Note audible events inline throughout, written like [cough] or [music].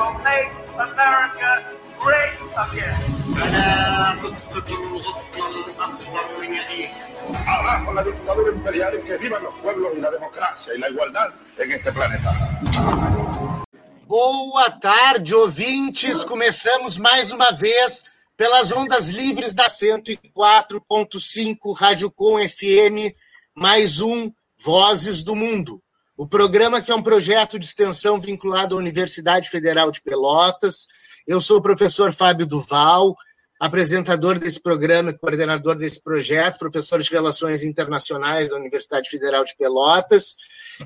will make America great again. Abajo la dictadura imperial y que vivan los pueblos y la democracia y la igualdad en este planeta. Boa tarde, ouvintes. Começamos mais uma vez pelas ondas livres da 104.5 Rádio Com FM, mais um Vozes do Mundo. O programa que é um projeto de extensão vinculado à Universidade Federal de Pelotas. Eu sou o professor Fábio Duval, apresentador desse programa, coordenador desse projeto, professor de Relações Internacionais da Universidade Federal de Pelotas.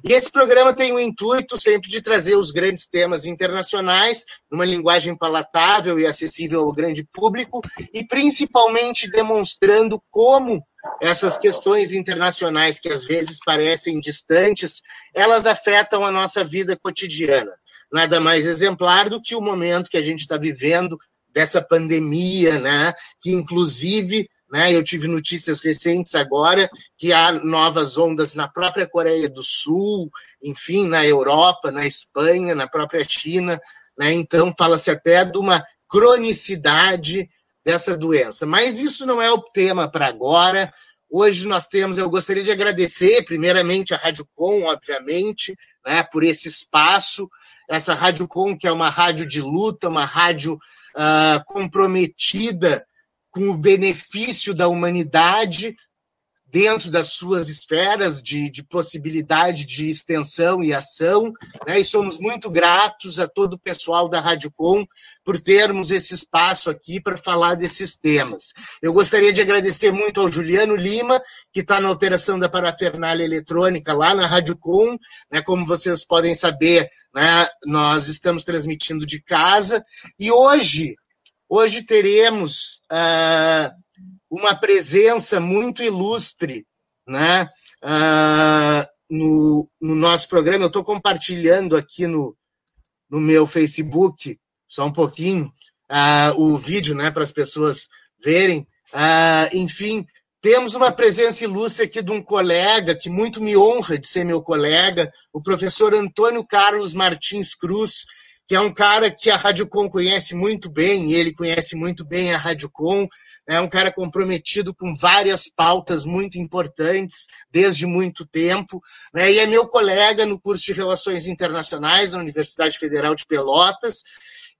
E esse programa tem o intuito sempre de trazer os grandes temas internacionais numa linguagem palatável e acessível ao grande público e principalmente demonstrando como essas questões internacionais que às vezes parecem distantes, elas afetam a nossa vida cotidiana. Nada mais exemplar do que o momento que a gente está vivendo dessa pandemia, né? Que inclusive, né? Eu tive notícias recentes agora que há novas ondas na própria Coreia do Sul, enfim, na Europa, na Espanha, na própria China, né? Então fala-se até de uma cronicidade dessa doença. Mas isso não é o tema para agora. Hoje nós temos, eu gostaria de agradecer, primeiramente, a Rádio Com, obviamente, né, por esse espaço. Essa Rádio Com, que é uma rádio de luta, uma rádio uh, comprometida com o benefício da humanidade, dentro das suas esferas de, de, possibilidade de extensão e ação, né? e somos muito gratos a todo o pessoal da Rádio Com por termos esse espaço aqui para falar desses temas. Eu gostaria de agradecer muito ao Juliano Lima, que está na operação da parafernália eletrônica lá na Rádio Com, né? como vocês podem saber, né? nós estamos transmitindo de casa, e hoje, hoje teremos... Uh, uma presença muito ilustre né, uh, no, no, nosso programa. Eu estou compartilhando aqui no, no meu Facebook, só um pouquinho, uh, o vídeo né, para as pessoas verem. Uh, enfim, temos uma presença ilustre aqui de um colega que muito me honra de ser meu colega, o professor Antônio Carlos Martins Cruz, que é um cara que a Rádio Com conhece muito bem, ele conhece muito bem a Rádio Com, é um cara comprometido com várias pautas muito importantes desde muito tempo, né? e é meu colega no curso de Relações Internacionais na Universidade Federal de Pelotas.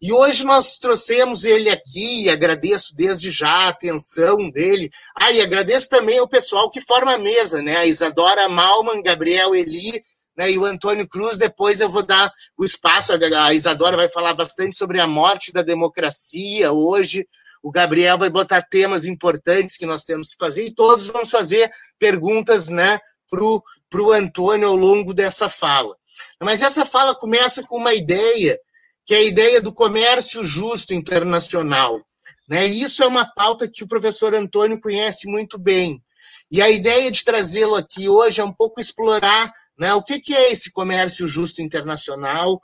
E hoje nós trouxemos ele aqui, agradeço desde já a atenção dele. Ah, e agradeço também ao pessoal que forma a mesa, né? A Isadora Malman, Gabriel Eli, né, e o Antônio Cruz, depois eu vou dar o espaço, a Isadora vai falar bastante sobre a morte da democracia hoje, o Gabriel vai botar temas importantes que nós temos que fazer e todos vamos fazer perguntas né, para o Antônio ao longo dessa fala. Mas essa fala começa com uma ideia, que é a ideia do comércio justo internacional. Né? Isso é uma pauta que o professor Antônio conhece muito bem. E a ideia de trazê-lo aqui hoje é um pouco explorar né, o que, que é esse comércio justo internacional,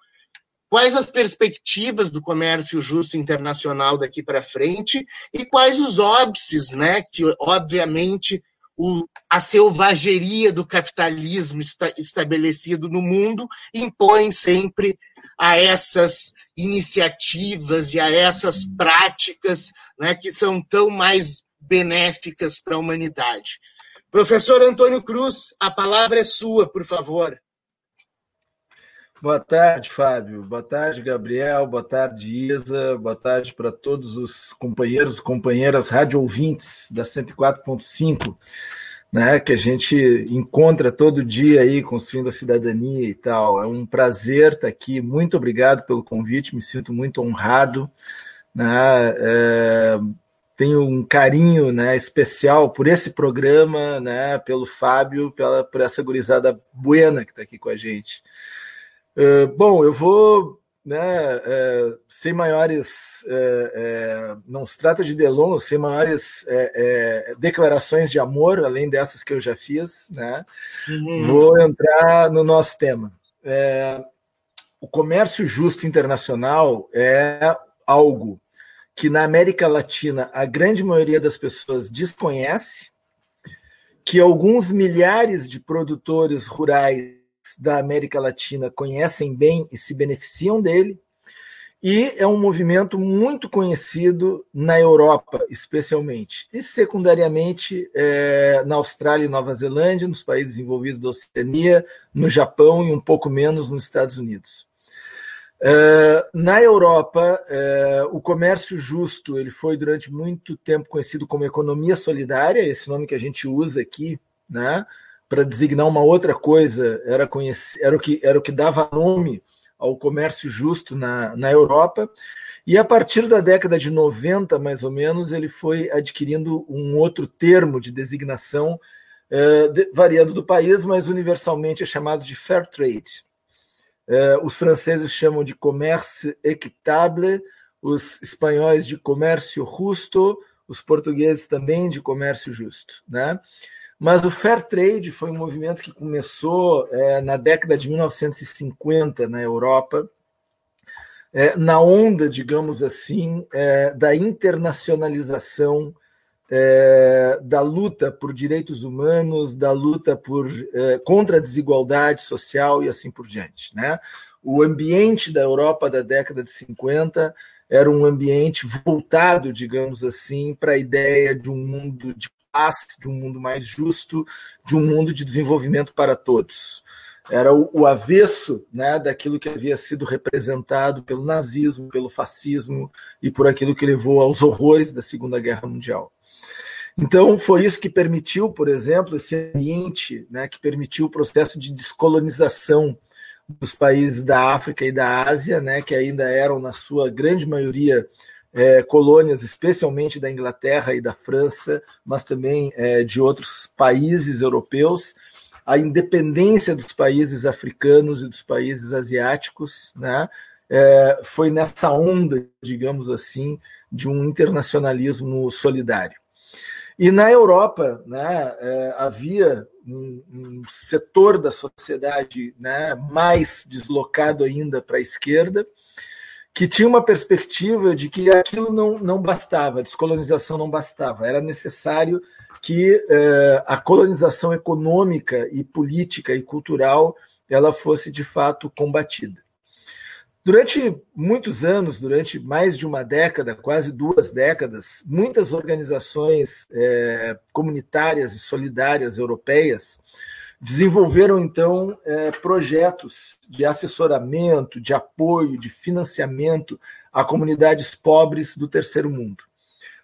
quais as perspectivas do comércio justo internacional daqui para frente e quais os óbices, né, que obviamente o, a selvageria do capitalismo estabelecido no mundo impõe sempre a essas iniciativas e a essas práticas né, que são tão mais benéficas para a humanidade. Professor Antônio Cruz, a palavra é sua, por favor. Boa tarde, Fábio. Boa tarde, Gabriel. Boa tarde, Isa. Boa tarde para todos os companheiros e companheiras rádio ouvintes da 104.5, né, que a gente encontra todo dia aí construindo a cidadania e tal. É um prazer estar aqui. Muito obrigado pelo convite. Me sinto muito honrado. Né, é, tenho um carinho né, especial por esse programa, né, pelo Fábio, pela, por essa gurizada buena que está aqui com a gente. Uh, bom, eu vou, né, uh, sem maiores, uh, não se trata de delongas, sem maiores declarações de amor, além dessas que eu já fiz, né, uhum. vou entrar no nosso tema. o comércio justo internacional é algo que na América Latina a grande maioria das pessoas desconhece, que alguns milhares de produtores rurais da América Latina conhecem bem e se beneficiam dele, e é um movimento muito conhecido na Europa, especialmente, e secundariamente é, na Austrália e Nova Zelândia, nos países envolvidos da Oceania, no Japão e um pouco menos nos Estados Unidos. É, na Europa, é, o comércio justo ele foi durante muito tempo conhecido como economia solidária, esse nome que a gente usa aqui, né, para designar uma outra coisa, era, era, o que, era o que dava nome ao comércio justo na, na Europa. E a partir da década de 90, mais ou menos, ele foi adquirindo um outro termo de designação, eh, de, variando do país, mas universalmente é chamado de fair trade. Eh, os franceses chamam de comércio équitable, os espanhóis de comércio justo, os portugueses também de comércio justo. Né? Mas o Fair Trade foi um movimento que começou é, na década de 1950 na Europa, é, na onda, digamos assim, é, da internacionalização é, da luta por direitos humanos, da luta por, é, contra a desigualdade social e assim por diante. Né? O ambiente da Europa da década de 50 era um ambiente voltado, digamos assim, para a ideia de um mundo de paz, de um mundo mais justo, de um mundo de desenvolvimento para todos. Era o, o avesso né, daquilo que havia sido representado pelo nazismo, pelo fascismo e por aquilo que levou aos horrores da Segunda Guerra Mundial. Então, foi isso que permitiu, por exemplo, esse ambiente né, que permitiu o processo de descolonização dos países da África e da Ásia, né, que ainda eram, na sua grande maioria, é, colônias, especialmente da Inglaterra e da França, mas também é, de outros países europeus, a independência dos países africanos e dos países asiáticos, né, é, foi nessa onda, digamos assim, de um internacionalismo solidário. E na Europa né, é, havia um, um, setor da sociedade né, mais deslocado ainda para a esquerda, que tinha uma perspectiva de que aquilo não, não bastava, a descolonização não bastava, era necessário que eh, a colonização econômica e política e cultural ela fosse de fato combatida. Durante muitos anos, durante mais de uma década, quase duas décadas, muitas organizações eh, comunitárias e solidárias europeias Desenvolveram, então, é, projetos de assessoramento, de apoio, de financiamento a comunidades pobres do terceiro mundo,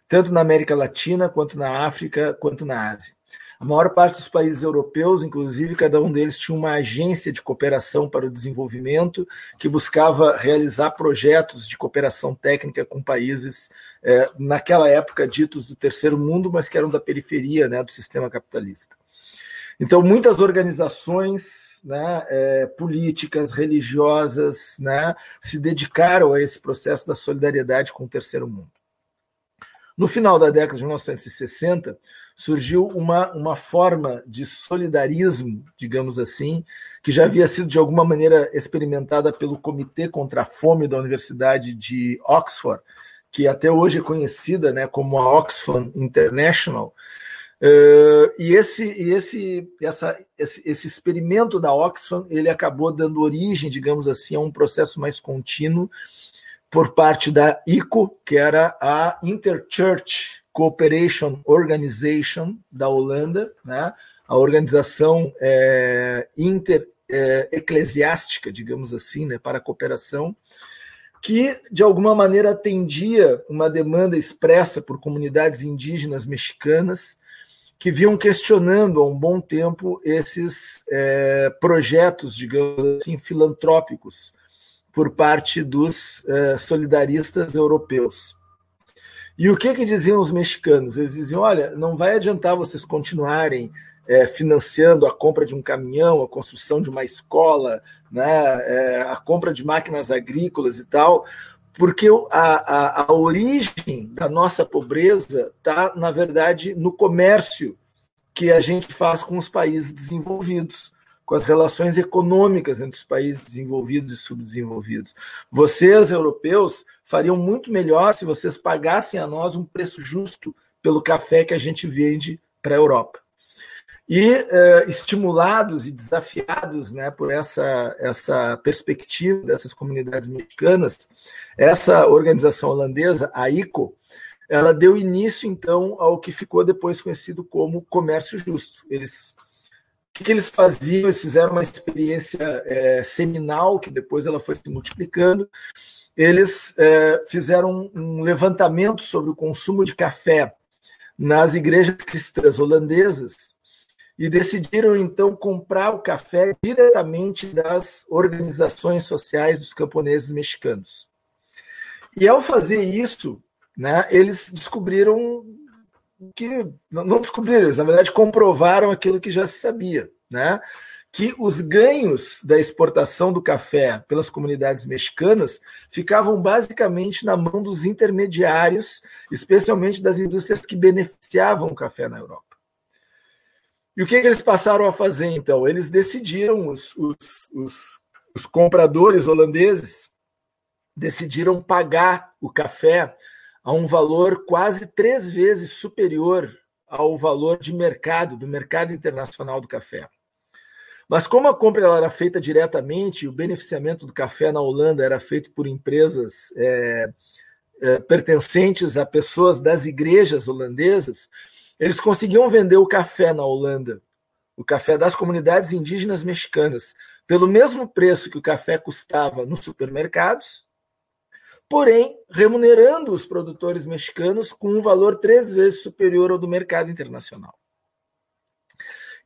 tanto na América Latina, quanto na África, quanto na Ásia. A maior parte dos países europeus, inclusive, cada um deles tinha uma agência de cooperação para o desenvolvimento que buscava realizar projetos de cooperação técnica com países, é, naquela época ditos do terceiro mundo, mas que eram da periferia né, do sistema capitalista. Então, muitas organizações né, é, políticas, religiosas, né, se dedicaram a esse processo da solidariedade com o terceiro mundo. No final da década de 1960, surgiu uma, uma forma de solidarismo, digamos assim, que já havia sido de alguma maneira experimentada pelo Comitê contra a Fome da Universidade de Oxford, que até hoje é conhecida né, como a Oxfam International, Uh, e esse, e esse, essa, esse, esse, experimento da Oxfam ele acabou dando origem, digamos assim, a um processo mais contínuo por parte da ICO, que era a Interchurch Cooperation Organization da Holanda, né? a organização é, inter-eclesiástica, é, digamos assim, né? para a cooperação, que de alguma maneira atendia uma demanda expressa por comunidades indígenas mexicanas que vinham questionando há um bom tempo esses é, projetos, digamos assim, filantrópicos por parte dos é, solidaristas europeus. E o que, que diziam os mexicanos? Eles diziam: olha, não vai adiantar vocês continuarem é, financiando a compra de um caminhão, a construção de uma escola, né, é, a compra de máquinas agrícolas e tal, porque a, a, a origem da nossa pobreza está, na verdade, no comércio que a gente faz com os países desenvolvidos, com as relações econômicas entre os países desenvolvidos e subdesenvolvidos. Vocês, europeus, fariam muito melhor se vocês pagassem a nós um preço justo pelo café que a gente vende para a Europa. E uh, estimulados e desafiados né, por essa, essa perspectiva dessas comunidades mexicanas, essa organização holandesa, a ICO, ela deu início, então, ao que ficou depois conhecido como comércio justo. Eles o que eles faziam? Eles fizeram uma experiência é, seminal, que depois ela foi se multiplicando. Eles é, fizeram um levantamento sobre o consumo de café nas igrejas cristãs holandesas e decidiram então comprar o café diretamente das organizações sociais dos camponeses mexicanos. E ao fazer isso, né, eles descobriram que não descobriram, eles na verdade comprovaram aquilo que já se sabia, né? Que os ganhos da exportação do café pelas comunidades mexicanas ficavam basicamente na mão dos intermediários, especialmente das indústrias que beneficiavam o café na Europa. E o que, que eles passaram a fazer então? Eles decidiram, os, os, os, os compradores holandeses decidiram pagar o café a um valor quase três vezes superior ao valor de mercado, do mercado internacional do café. Mas como a compra era feita diretamente, o beneficiamento do café na Holanda era feito por empresas é, é, pertencentes a pessoas das igrejas holandesas, eles conseguiam vender o café na Holanda, o café das comunidades indígenas mexicanas, pelo mesmo preço que o café custava nos supermercados, porém remunerando os produtores mexicanos com um valor três vezes superior ao do mercado internacional.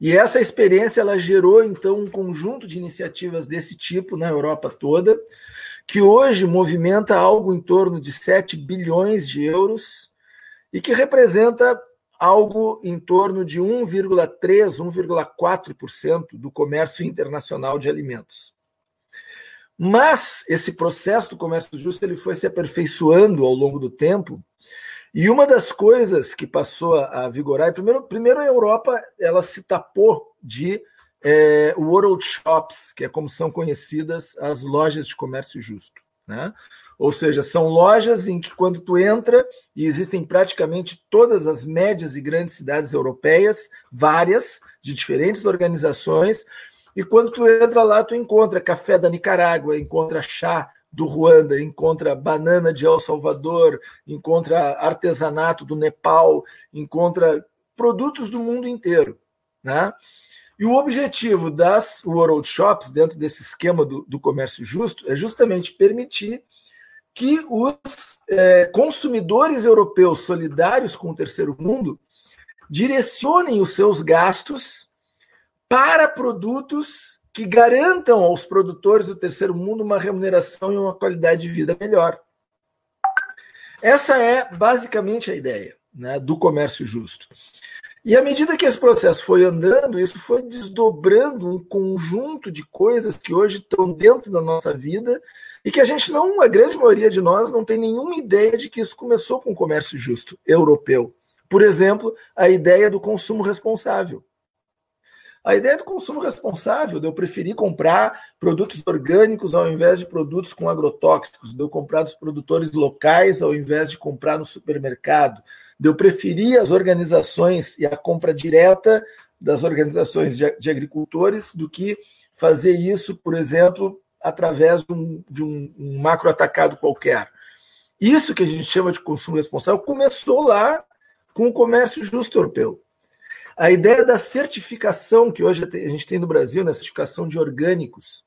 E essa experiência ela gerou então um conjunto de iniciativas desse tipo na Europa toda, que hoje movimenta algo em torno de 7 bilhões de euros e que representa algo em torno de 1,3, 1,4% do comércio internacional de alimentos. Mas esse processo do comércio justo ele foi se aperfeiçoando ao longo do tempo. E uma das coisas que passou a vigorar, primeiro, primeiro a Europa ela se tapou de é, World Shops, que é como são conhecidas as lojas de comércio justo. Né? Ou seja, são lojas em que, quando tu entra, e existem praticamente todas as médias e grandes cidades europeias, várias, de diferentes organizações, e quando tu entra lá, tu encontra café da Nicarágua, encontra chá do Ruanda, encontra banana de El Salvador, encontra artesanato do Nepal, encontra produtos do mundo inteiro. Né? E o objetivo das World Shops, dentro desse esquema do, do comércio justo, é justamente permitir que os é, consumidores europeus solidários com o terceiro mundo direcionem os seus gastos para produtos que garantam aos produtores do terceiro mundo uma remuneração e uma qualidade de vida melhor. Essa é basicamente a ideia né, do comércio justo. E à medida que esse processo foi andando, isso foi desdobrando um conjunto de coisas que hoje estão dentro da nossa vida e que a gente não, a grande maioria de nós, não tem nenhuma ideia de que isso começou com o comércio justo europeu. Por exemplo, a ideia do consumo responsável. A ideia do consumo responsável, de eu preferir comprar produtos orgânicos ao invés de produtos com agrotóxicos, de eu comprar dos produtores locais ao invés de comprar no supermercado, de eu preferir as organizações e a compra direta das organizações de, agricultores do que fazer isso, por exemplo, através de um, de um, um macro atacado qualquer. Isso que a gente chama de consumo responsável começou lá com o comércio justo europeu. A ideia da certificação que hoje a gente tem no Brasil, na né, certificação de orgânicos.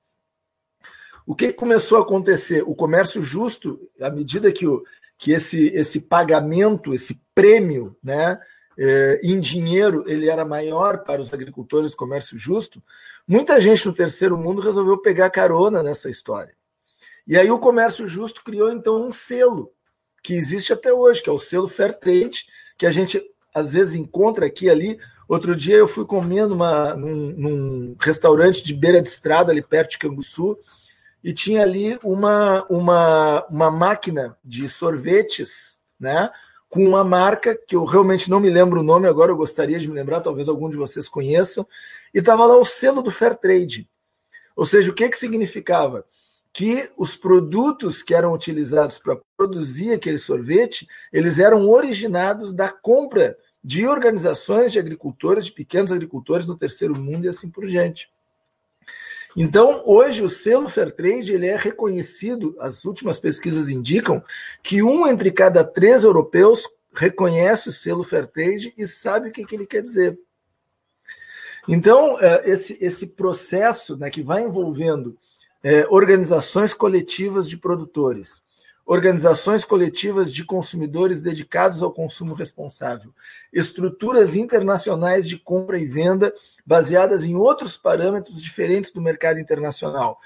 O que começou a acontecer? O comércio justo, à medida que, o, que esse, esse pagamento, esse prêmio né, eh, em dinheiro, ele era maior para os agricultores do comércio justo, muita gente no terceiro mundo resolveu pegar carona nessa história. E aí o comércio justo criou então um selo que existe até hoje, que é o selo Fair Trade, que a gente às vezes encontra aqui ali Outro dia eu fui comer numa, num, num, restaurante de beira de estrada, ali perto de Canguçu, e tinha ali uma, uma, uma máquina de sorvetes, né? Com uma marca que eu realmente não me lembro o nome, agora eu gostaria de me lembrar, talvez algum de vocês conheçam, e estava lá o selo do Fair Trade. Ou seja, o que, que significava? Que os produtos que eram utilizados para produzir aquele sorvete, eles eram originados da compra de organizações de agricultores, de pequenos agricultores no terceiro mundo e assim por diante. Então, hoje o selo Fairtrade ele é reconhecido, as últimas pesquisas indicam que um entre cada três europeus reconhece o selo Fairtrade e sabe o que, que ele quer dizer. Então, é, esse, esse processo né, que vai envolvendo é, organizações coletivas de produtores, organizações coletivas de consumidores dedicados ao consumo responsável, estruturas internacionais de compra e venda baseadas em outros parâmetros diferentes do mercado internacional.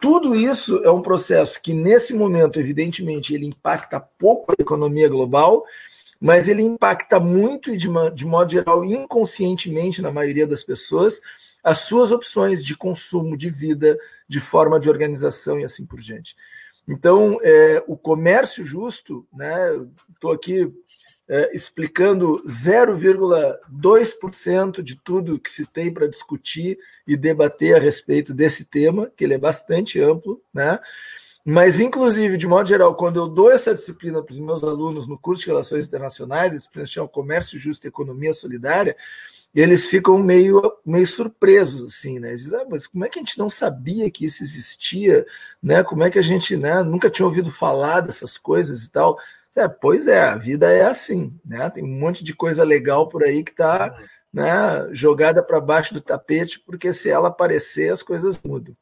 Tudo isso é um processo que, nesse momento, evidentemente, ele impacta pouco a economia global, mas ele impacta muito e, de, de modo geral, inconscientemente, na maioria das pessoas, as suas opções de consumo, de vida, de forma de organização e assim por diante. Então, é, o comércio justo, né? Estou aqui é, explicando 0,2% de tudo que se tem para discutir e debater a respeito desse tema, que ele é bastante amplo, né? Mas, inclusive, de modo geral, quando eu dou essa disciplina para os meus alunos no curso de Relações Internacionais, a disciplina chama Comércio Justo e Economia Solidária, eles ficam meio, meio surpresos, assim, né? Eles dizem, ah, mas como é que a gente não sabia que isso existia, né? Como é que a gente né, nunca tinha ouvido falar dessas coisas e tal? É, pois é, a vida é assim, né? Tem um monte de coisa legal por aí que está né, jogada para baixo do tapete, porque se ela aparecer, as coisas mudam.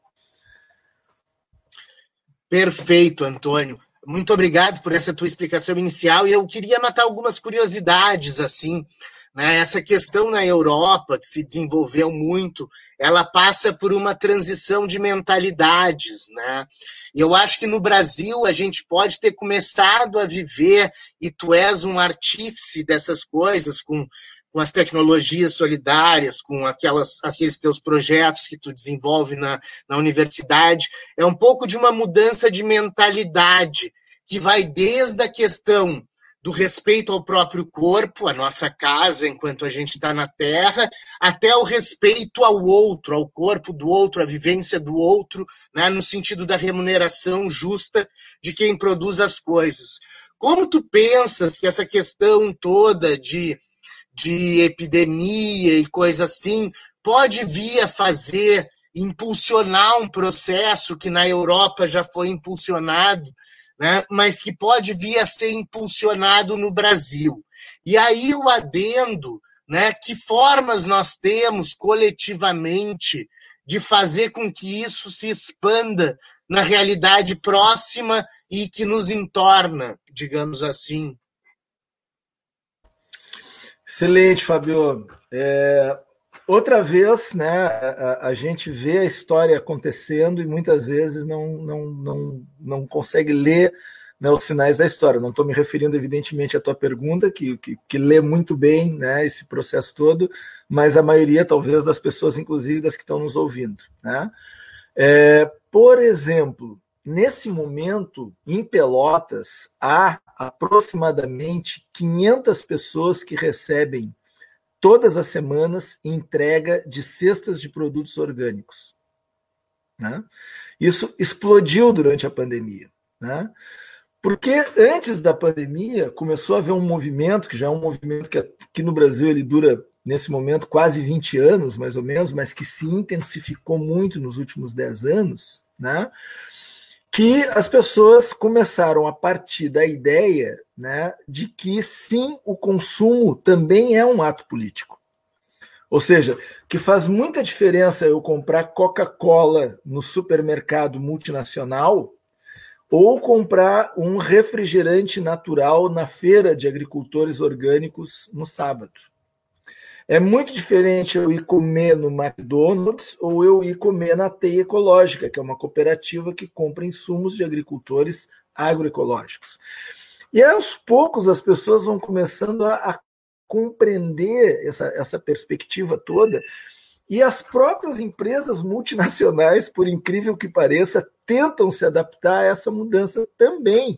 Perfeito, Antônio. Muito obrigado por essa tua explicação inicial. E eu queria matar algumas curiosidades, assim, né? Essa questão na Europa, que se desenvolveu muito, ela passa por uma transição de mentalidades. Né? E eu acho que no Brasil a gente pode ter começado a viver, e tu és um artífice dessas coisas, com, com as tecnologias solidárias, com aquelas, aqueles teus projetos que tu desenvolve na, na universidade, é um pouco de uma mudança de mentalidade, que vai desde a questão do respeito ao próprio corpo, a nossa casa enquanto a gente está na Terra, até o respeito ao outro, ao corpo do outro, à vivência do outro, né, no sentido da remuneração justa de quem produz as coisas. Como tu pensas que essa questão toda de, de epidemia e coisa assim pode vir a fazer impulsionar um processo que na Europa já foi impulsionado né, mas que pode vir a ser impulsionado no Brasil. E aí o adendo, né, que formas nós temos coletivamente de fazer com que isso se expanda na realidade próxima e que nos entorna, digamos assim. Excelente, Fabio. É, outra vez, né, a, a, gente vê a história acontecendo e muitas vezes não, não, não, não consegue ler né, os sinais da história. Não estou me referindo, evidentemente, à tua pergunta, que, que, que, lê muito bem né, esse processo todo, mas a maioria, talvez, das pessoas, inclusive das que estão nos ouvindo. Né? É, por exemplo, nesse momento, em Pelotas, há aproximadamente 500 pessoas que recebem todas as semanas entrega de cestas de produtos orgânicos. Né? Isso explodiu durante a pandemia. Né? Porque antes da pandemia começou a haver um movimento, que já é um movimento que aqui no Brasil ele dura, nesse momento, quase 20 anos, mais ou menos, mas que se intensificou muito nos últimos 10 anos, né? Que as pessoas começaram a partir da ideia né, de que sim, o consumo também é um ato político. Ou seja, que faz muita diferença eu comprar Coca-Cola no supermercado multinacional ou comprar um refrigerante natural na feira de agricultores orgânicos no sábado. É muito diferente eu ir comer no McDonald's ou eu ir comer na Teia Ecológica, que é uma cooperativa que compra insumos de agricultores agroecológicos. E aos poucos as pessoas vão começando a, a compreender essa, essa perspectiva toda. E as próprias empresas multinacionais, por incrível que pareça, tentam se adaptar a essa mudança também.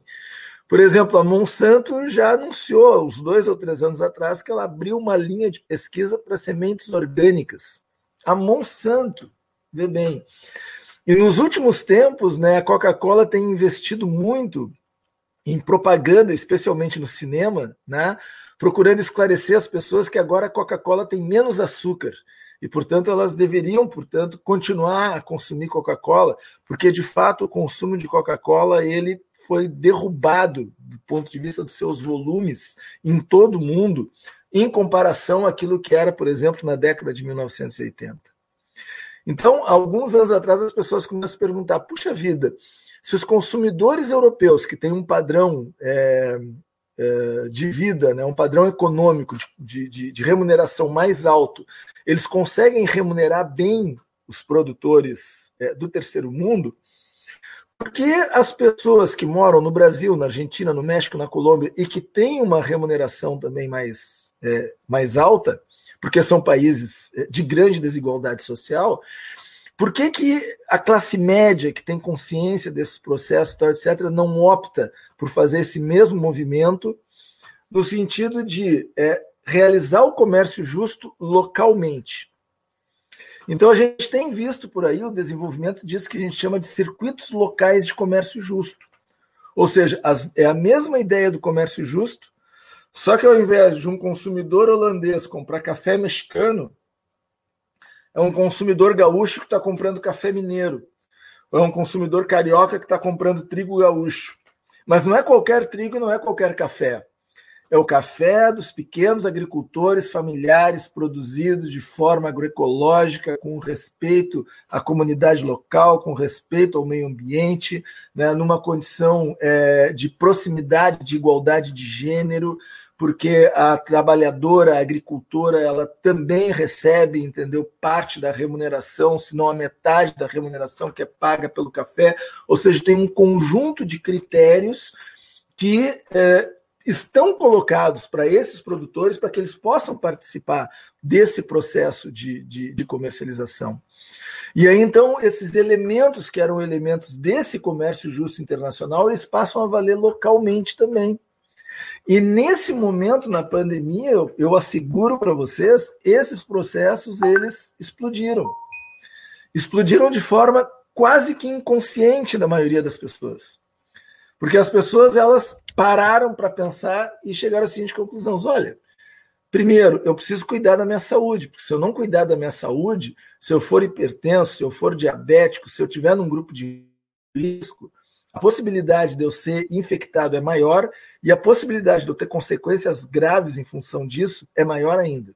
Por exemplo, a Monsanto já anunciou, uns dois ou três anos atrás, que ela abriu uma linha de pesquisa para sementes orgânicas. A Monsanto, vê bem. E nos últimos tempos, né, a Coca-Cola tem investido muito em propaganda, especialmente no cinema, né, procurando esclarecer as pessoas que agora a Coca-Cola tem menos açúcar e, portanto, elas deveriam, portanto, continuar a consumir Coca-Cola, porque de fato o consumo de Coca-Cola ele foi derrubado do ponto de vista dos seus volumes em todo o mundo, em comparação àquilo que era, por exemplo, na década de 1980. Então, alguns anos atrás, as pessoas começam a perguntar: puxa vida, se os consumidores europeus, que têm um padrão é, é, de vida, né, um padrão econômico de, de, de remuneração mais alto, eles conseguem remunerar bem os produtores é, do terceiro mundo, porque as pessoas que moram no Brasil, na Argentina, no México, na Colômbia e que têm uma remuneração também mais, é, mais alta, porque são países é, de grande desigualdade social, por que, que a classe média, que tem consciência desses processos, etc., não opta por fazer esse mesmo movimento no sentido de é, realizar o comércio justo localmente? Então a gente tem visto por aí o desenvolvimento disso que a gente chama de circuitos locais de comércio justo. Ou seja, as, é a mesma ideia do comércio justo, só que ao invés de um consumidor holandês comprar café mexicano, é um consumidor gaúcho que está comprando café mineiro. Ou é um consumidor carioca que está comprando trigo gaúcho. Mas não é qualquer trigo, não é qualquer café. É o café dos pequenos agricultores familiares produzidos de forma agroecológica, com respeito à comunidade local, com respeito ao meio ambiente, né, numa condição é, de proximidade, de igualdade de gênero, porque a trabalhadora, a agricultora, ela também recebe, entendeu, parte da remuneração, se não a metade da remuneração que é paga pelo café, ou seja, tem um conjunto de critérios que é, estão colocados para esses produtores para que eles possam participar desse processo de, de, de, comercialização. E aí, então, esses elementos que eram elementos desse comércio justo internacional, eles passam a valer localmente também. E nesse momento, na pandemia, eu, eu asseguro para vocês, esses processos, eles explodiram. Explodiram de forma quase que inconsciente da maioria das pessoas. Porque as pessoas, elas pararam para pensar e chegaram à seguinte conclusão: olha, primeiro, eu preciso cuidar da minha saúde, porque se eu não cuidar da minha saúde, se eu for hipertenso, se eu for diabético, se eu tiver num grupo de risco, a possibilidade de eu ser infectado é maior e a possibilidade de eu ter consequências graves em função disso é maior ainda.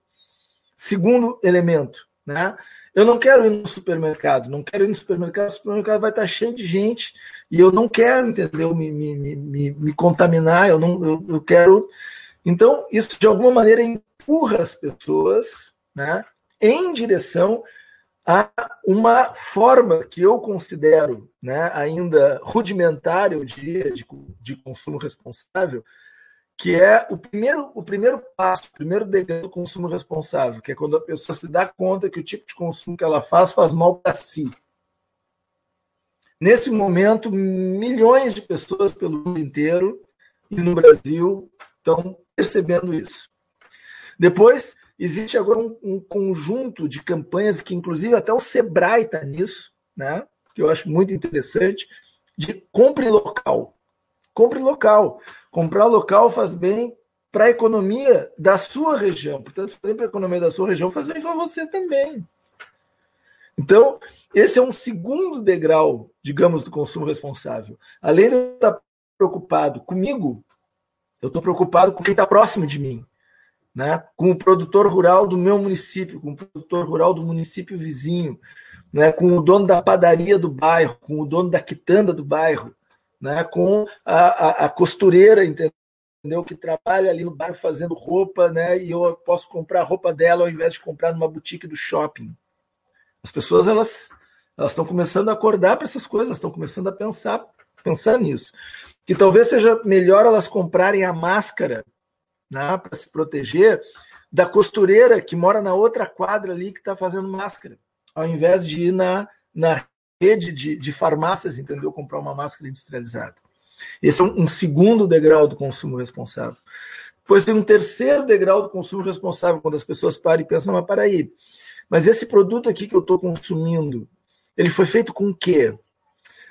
Segundo elemento, né? Eu não quero ir no supermercado, não quero ir no supermercado, o supermercado vai estar cheio de gente e eu não quero, entendeu, me, me, me, me contaminar, eu não eu, eu quero. Então, isso de alguma maneira empurra as pessoas né, em direção a uma forma que eu considero né, ainda rudimentar, eu diria, de, de consumo responsável, que é o primeiro, o primeiro passo, o primeiro degrau do consumo responsável, que é quando a pessoa se dá conta que o tipo de consumo que ela faz faz mal para si. Nesse momento, milhões de pessoas pelo mundo inteiro e no Brasil estão percebendo isso. Depois, existe agora um, um conjunto de campanhas que, inclusive, até o Sebrae está nisso, né? que eu acho muito interessante, de compre local. Compre local. Comprar local faz bem para a economia da sua região. Portanto, se para a economia da sua região, faz bem para você também. Então, esse é um segundo degrau, digamos, do consumo responsável. Além de eu estar preocupado comigo, eu estou preocupado com quem está próximo de mim. Né? com o produtor rural do meu município, com o produtor rural do município vizinho, né? com o dono da padaria do bairro, com o dono da quitanda do bairro, né, com a, a, a, costureira, entendeu? Que trabalha ali no bairro fazendo roupa, né? E eu posso comprar roupa dela ao invés de comprar numa boutique do shopping. As pessoas elas elas estão começando a acordar para essas coisas, estão começando a pensar pensar nisso. Que talvez seja melhor elas comprarem a máscara, né, para se proteger da costureira que mora na outra quadra ali que está fazendo máscara, ao invés de ir na, na rede de, de farmácias, entendeu? Comprar uma máscara industrializada. Esse é um, um segundo degrau do consumo responsável. Depois tem um terceiro degrau do consumo responsável, quando as pessoas param e pensam, mas para aí, mas esse produto aqui que eu estou consumindo, ele foi feito com o quê?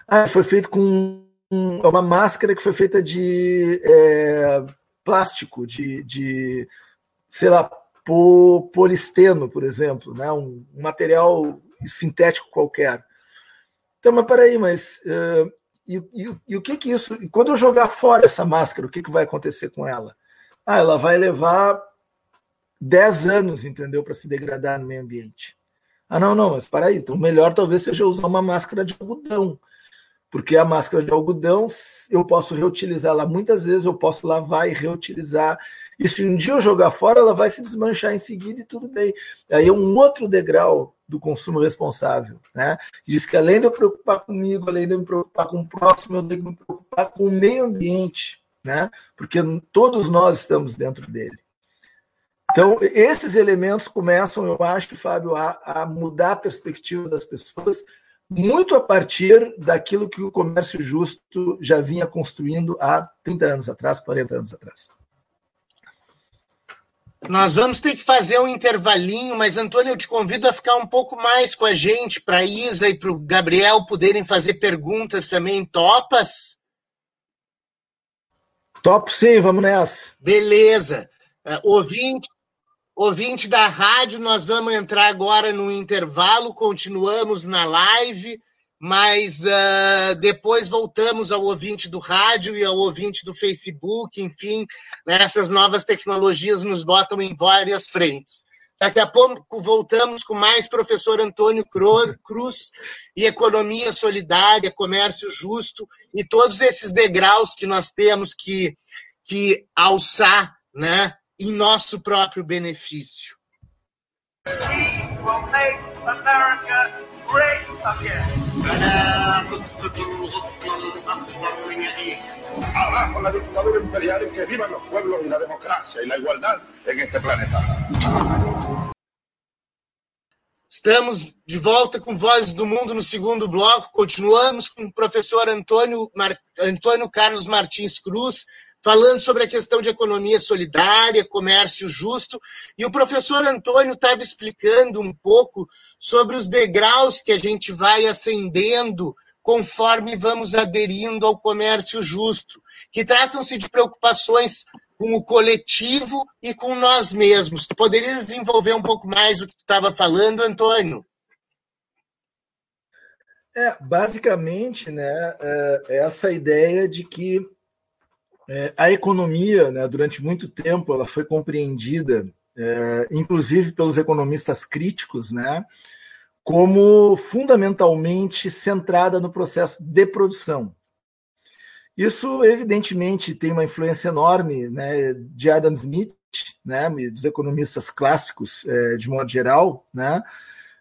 Ah, foi feito com uma máscara que foi feita de é, plástico, de, de sei lá, polisteno, por exemplo, né? um, um material sintético qualquer. Então, mas peraí, mas uh, e, e, e, o que que isso? E quando eu jogar fora essa máscara, o que, que vai acontecer com ela? Ah, ela vai levar 10 anos, entendeu, para se degradar no meio ambiente. Ah, não, não, mas para aí. Então, melhor talvez seja usar uma máscara de algodão. Porque a máscara de algodão, eu posso reutilizá-la muitas vezes, eu posso lavar e reutilizar. E se um dia eu jogar fora, ela vai se desmanchar em seguida e tudo bem. Aí é um outro degrau do consumo responsável. Né? Diz que além de eu preocupar comigo, além de eu me preocupar com o próximo, eu tenho que me preocupar com o meio ambiente, né? porque todos nós estamos dentro dele. Então, esses elementos começam, eu acho, Fábio, a, a mudar a perspectiva das pessoas, muito a partir daquilo que o comércio justo já vinha construindo há 30 anos atrás, 40 anos atrás. Nós vamos ter que fazer um intervalinho, mas Antônio, eu te convido a ficar um pouco mais com a gente, para a Isa e para o Gabriel poderem fazer perguntas também. Topas? Top sim, vamos nessa. Beleza. Uh, ouvinte, Ouvinte da rádio, nós vamos entrar agora no intervalo, continuamos na live, mas uh, depois voltamos ao ouvinte do rádio e ao ouvinte do Facebook, enfim, né, essas novas tecnologias nos botam em várias frentes. Daqui a pouco voltamos com mais professor Antônio Cruz e economia solidária, comércio justo e todos esses degraus que nós temos que, que alçar, né? Em nosso próprio benefício. Imperial que democracia este planeta. Estamos de volta com Vozes do Mundo no segundo bloco. Continuamos com o professor Antônio, Mar... Antônio Carlos Martins Cruz, falando sobre a questão de economia solidária, comércio justo, e o professor Antônio estava explicando um pouco sobre os degraus que a gente vai ascendendo conforme vamos aderindo ao comércio justo, que tratam-se de preocupações com o coletivo e com nós mesmos. Tu poderias desenvolver um pouco mais o que tu estava falando, Antônio? É, basicamente, né, é essa ideia de que é, a economia, né, durante muito tempo, ela foi compreendida, é, inclusive pelos economistas críticos, né, como fundamentalmente centrada no processo de produção. Isso, evidentemente, tem uma influência enorme né, de Adam Smith, né, dos economistas clássicos, é, de modo geral, né,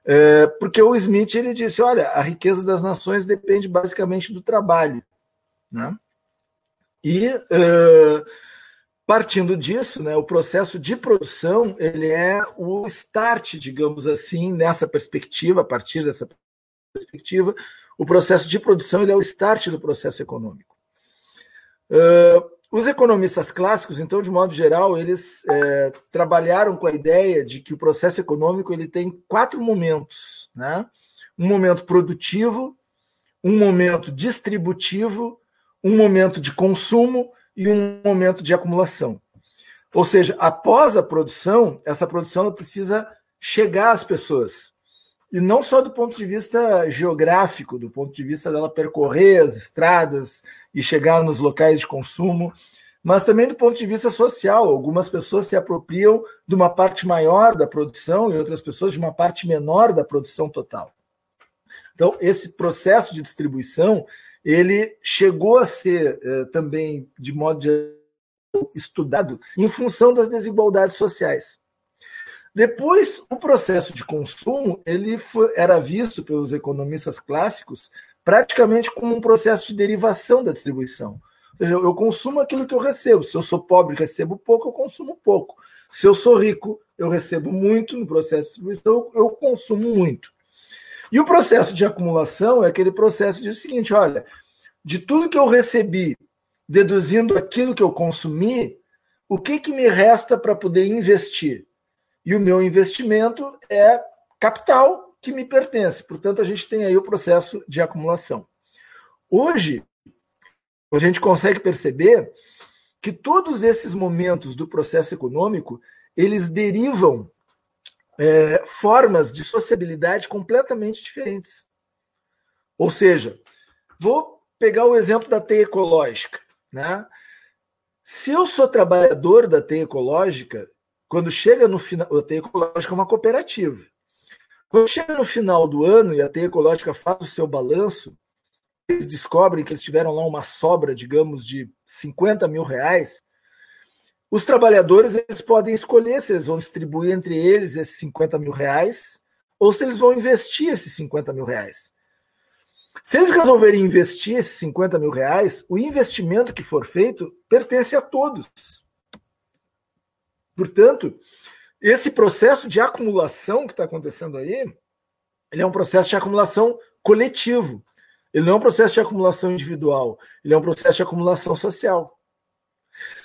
é, porque o Smith ele disse: olha, a riqueza das nações depende basicamente do trabalho. Né? E uh, partindo disso, né, o processo de produção ele é o start, digamos assim, nessa perspectiva, a partir dessa perspectiva, o processo de produção ele é o start do processo econômico. Uh, os economistas clássicos, então, de modo geral, eles é, trabalharam com a ideia de que o processo econômico ele tem quatro momentos, né? Um momento produtivo, um momento distributivo, um momento de consumo e um momento de acumulação. Ou seja, após a produção, essa produção precisa chegar às pessoas. E não só do ponto de vista geográfico, do ponto de vista dela percorrer as estradas e chegar nos locais de consumo, mas também do ponto de vista social. Algumas pessoas se apropriam de uma parte maior da produção e outras pessoas de uma parte menor da produção total. Então, esse processo de distribuição ele chegou a ser eh, também, de modo geral, estudado em função das desigualdades sociais. Depois, o processo de consumo ele foi, era visto pelos economistas clássicos praticamente como um processo de derivação da distribuição. Ou seja, eu consumo aquilo que eu recebo. Se eu sou pobre, recebo pouco, eu consumo pouco. Se eu sou rico, eu recebo muito no processo de distribuição, eu consumo muito. E o processo de acumulação é aquele processo de seguinte: olha, de tudo que eu recebi, deduzindo aquilo que eu consumi, o que, que me resta para poder investir? E o meu investimento é capital que me pertence. Portanto, a gente tem aí o processo de acumulação. Hoje, a gente consegue perceber que todos esses momentos do processo econômico eles derivam é, formas de sociabilidade completamente diferentes. Ou seja, vou pegar o exemplo da teia ecológica. Né? Se eu sou trabalhador da teia ecológica, quando chega no final, a teia ecológica é uma cooperativa. Quando chega no final do ano e a teia ecológica faz o seu balanço, eles descobrem que eles tiveram lá uma sobra, digamos, de 50 mil reais, os trabalhadores eles podem escolher se eles vão distribuir entre eles esses 50 mil reais ou se eles vão investir esses 50 mil reais. Se eles resolverem investir esses 50 mil reais, o investimento que for feito pertence a todos. Portanto, esse processo de acumulação que está acontecendo aí, ele é um processo de acumulação coletivo. Ele não é um processo de acumulação individual, ele é um processo de acumulação social.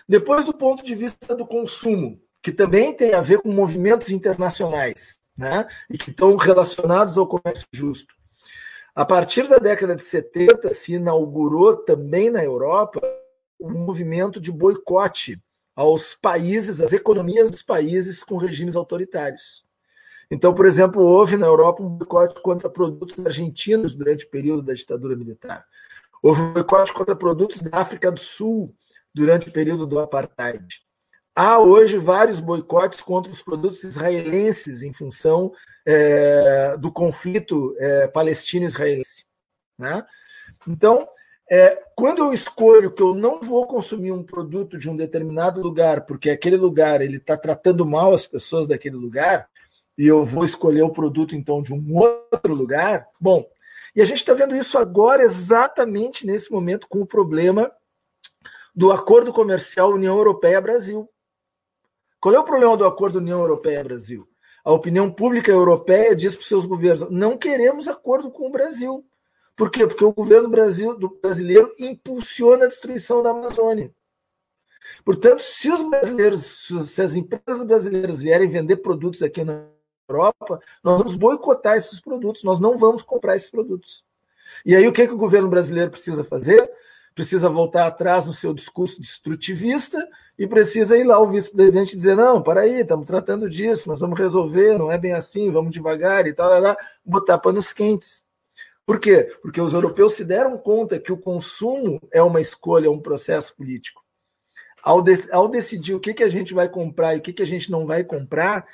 Depois, do ponto de vista do consumo, que também tem a ver com movimentos internacionais, né? e que estão relacionados ao comércio justo. A partir da década de 70, se inaugurou também na Europa um movimento de boicote aos países, às economias dos países com regimes autoritários. Então, por exemplo, houve na Europa um boicote contra produtos argentinos durante o período da ditadura militar. Houve um boicote contra produtos da África do Sul durante o período do apartheid. Há hoje vários boicotes contra os produtos israelenses em função é, do conflito é, palestino-israelense. Né? Então, é, quando eu escolho que eu não vou consumir um produto de um determinado lugar, porque aquele lugar ele está tratando mal as pessoas daquele lugar, e eu vou escolher o produto então de um outro lugar, bom, e a gente está vendo isso agora exatamente nesse momento com o problema do acordo comercial União Europeia-Brasil. Qual é o problema do acordo União Europeia-Brasil? A opinião pública europeia diz para os seus governos: não queremos acordo com o Brasil. Por quê? Porque o governo Brasil, do brasileiro impulsiona a destruição da Amazônia. Portanto, se os brasileiros, se as empresas brasileiras vierem vender produtos aqui na Europa, nós vamos boicotar esses produtos, nós não vamos comprar esses produtos. E aí o que, que o governo brasileiro precisa fazer? Precisa voltar atrás no seu discurso destrutivista e precisa ir lá o vice-presidente dizer: não, para aí, estamos tratando disso, nós vamos resolver, não é bem assim, vamos devagar e tal, botar panos quentes. Por quê? Porque os europeus se deram conta que o consumo é uma escolha, é um processo político. Ao, de, ao decidir o que, que a gente vai comprar e o que, que a gente não vai comprar,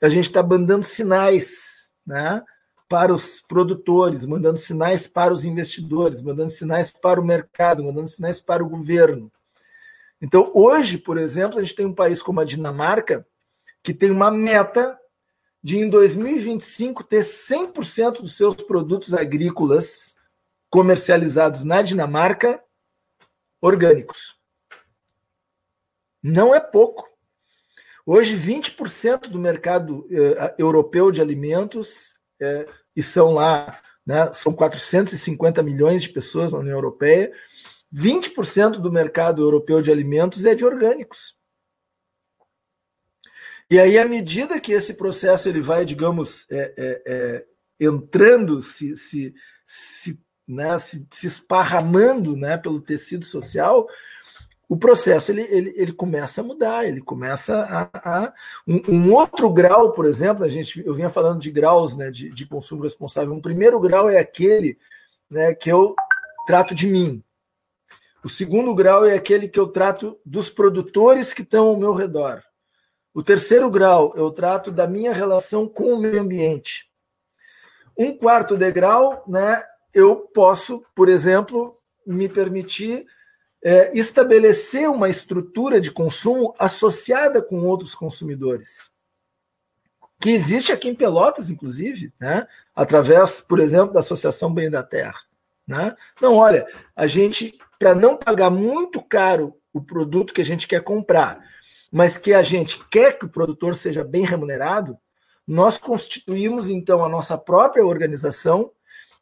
a gente está mandando sinais né, para os produtores, mandando sinais para os investidores, mandando sinais para o mercado, mandando sinais para o governo. Então, hoje, por exemplo, a gente tem um país como a Dinamarca, que tem uma meta de, em 2025, ter 100% dos seus produtos agrícolas comercializados na Dinamarca orgânicos. Não é pouco. Hoje, 20% do mercado eh, europeu de alimentos, eh, e são lá, né, são 450 milhões de pessoas na União Europeia, 20% do mercado europeu de alimentos é de orgânicos. E aí, à medida que esse processo ele vai, digamos, é, é, é, entrando, se, se, se, né, se, se esparramando né, pelo tecido social, o processo ele, ele, ele começa a mudar, ele começa a. a um, um, outro grau, por exemplo, a gente, eu vinha falando de graus né, de, de consumo responsável. Um primeiro grau é aquele né, que eu trato de mim. O segundo grau é aquele que eu trato dos produtores que estão ao meu redor. O terceiro grau eu trato da minha relação com o meio ambiente. Um quarto degrau, né, eu posso, por exemplo, me permitir é, estabelecer uma estrutura de consumo associada com outros consumidores. Que existe aqui em Pelotas, inclusive, né? através, por exemplo, da Associação Bem da Terra. Né? Não, olha, a gente, para não pagar muito caro o produto que a gente quer comprar, mas que a gente quer que o produtor seja bem remunerado, nós constituímos então a nossa própria organização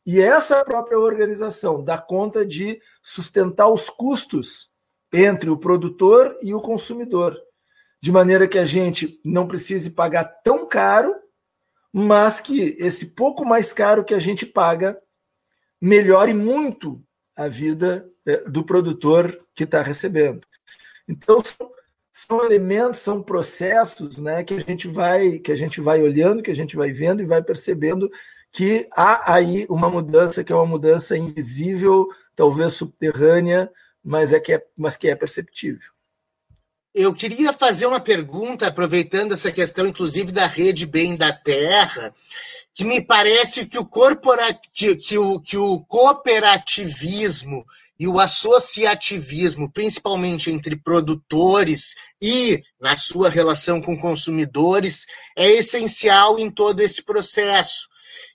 e essa própria organização dá conta de sustentar os custos entre o produtor e o consumidor, de maneira que a gente não precise pagar tão caro, mas que esse pouco mais caro que a gente paga melhore muito a vida é, do produtor que está recebendo. Então, são elementos, são processos né, que, a gente vai, que a gente vai olhando, que a gente vai vendo e vai percebendo que há aí uma mudança que é uma mudança invisível, talvez subterrânea, mas, é que é, mas que é perceptível. Eu queria fazer uma pergunta, aproveitando essa questão, inclusive, da rede Bem da Terra, que me parece que o, corporat... que, que, o, que o cooperativismo e o associativismo, principalmente entre produtores e na sua relação com consumidores, é essencial em todo esse processo.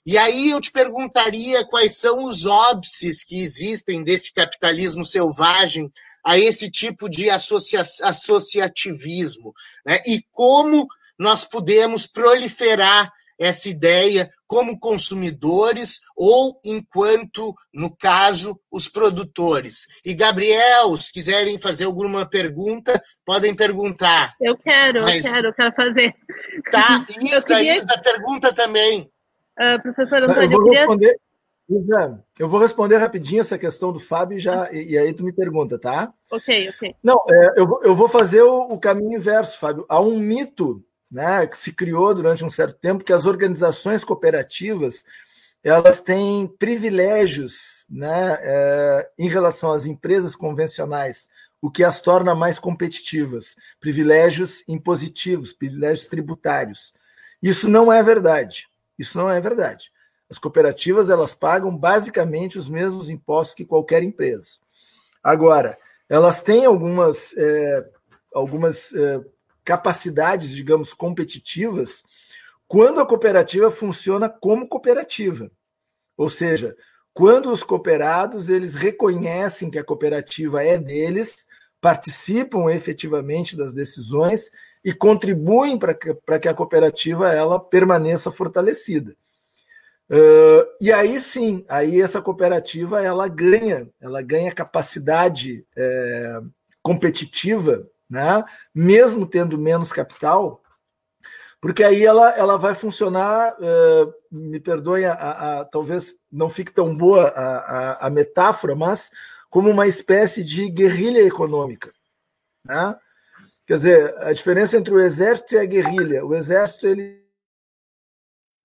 E aí eu te perguntaria quais são os óbices que existem desse capitalismo selvagem a esse tipo de associa associativismo, né? e como nós podemos proliferar essa ideia como consumidores ou enquanto, no caso, os produtores. E, Gabriel, se quiserem fazer alguma pergunta, podem perguntar. Eu quero, Mas... eu quero, eu quero fazer. Tá, [laughs] Isa, queria... Isa, pergunta também. Uh, professor Antônio, eu, vou responder, eu vou responder rapidinho essa questão do Fábio já, e, e aí tu me pergunta, tá? Ok, ok. Não, é, eu, eu vou fazer o, o caminho inverso, Fábio. Há um mito né, que se criou durante um certo tempo, que as organizações cooperativas elas têm privilégios né, é, em relação às empresas convencionais, o que as torna mais competitivas, privilégios impositivos, privilégios tributários. Isso não é verdade. Isso não é verdade. As cooperativas elas pagam basicamente os mesmos impostos que qualquer empresa. Agora, elas têm algumas, é, algumas é, capacidades, digamos, competitivas, quando a cooperativa funciona como cooperativa. Ou seja, quando os cooperados eles reconhecem que a cooperativa é deles, participam efetivamente das decisões e contribuem para que, que a cooperativa ela permaneça fortalecida. Uh, e aí sim, aí essa cooperativa ela ganha, ela ganha capacidade é, competitiva né? mesmo tendo menos capital, porque aí ela, ela vai funcionar, uh, me perdoe, a, a, talvez não fique tão boa a, a, metáfora, mas como uma espécie de guerrilha econômica. Né? Quer dizer, a diferença entre o exército e a guerrilha. O exército ele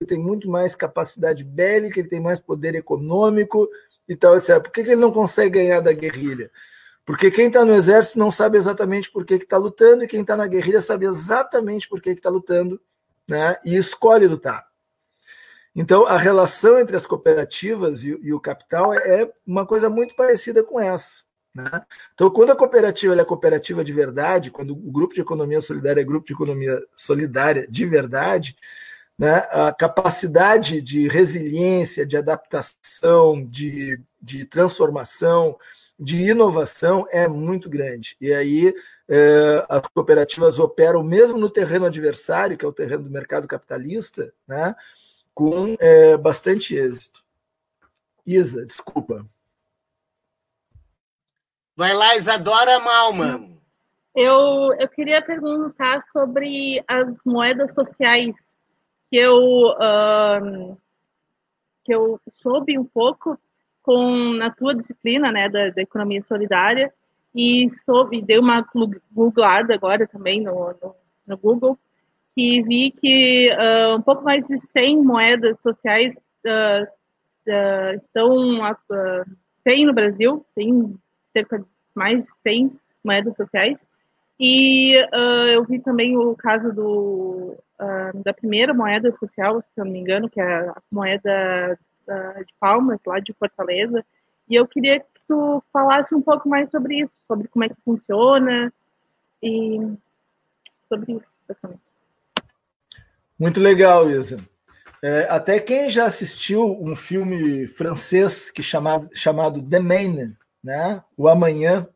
tem muito mais capacidade bélica, ele tem mais poder econômico e tal, etc. Por que, que ele não consegue ganhar da guerrilha? Porque quem está no exército não sabe exatamente por que está lutando, e quem está na guerrilha sabe exatamente por que está lutando né, e escolhe lutar. Então, a relação entre as cooperativas e, e o capital é, é uma coisa muito parecida com essa. Né? Então, quando a cooperativa é cooperativa de verdade, quando o grupo de economia solidária é grupo de economia solidária de verdade, né, a capacidade de resiliência, de adaptação, de, de transformação, de inovação é muito grande. E aí é, as cooperativas operam mesmo no terreno adversário, que é o terreno do mercado capitalista, né, com é, bastante êxito. Isa, desculpa. Vai lá, Isadora Malman. Eu, eu queria perguntar sobre as moedas sociais, que eu, que eu soube um pouco com na tua disciplina, né, da, da economia solidária, e soube, dei uma googlada agora também no, no, no Google, que vi que uh, um pouco mais de 100 moedas sociais uh, uh, estão tem no Brasil, tem cerca de mais de 100 moedas sociais. E eu vi também o caso do, da primeira moeda social, se eu não me engano, que é a moeda de Palmas, lá de Fortaleza, e eu queria que tu falasse um pouco mais sobre isso, sobre como é que funciona e sobre isso. Também. Muito legal, Isa. É, até quem já assistiu um filme francês que chamado, chamado The né? O Amanhã,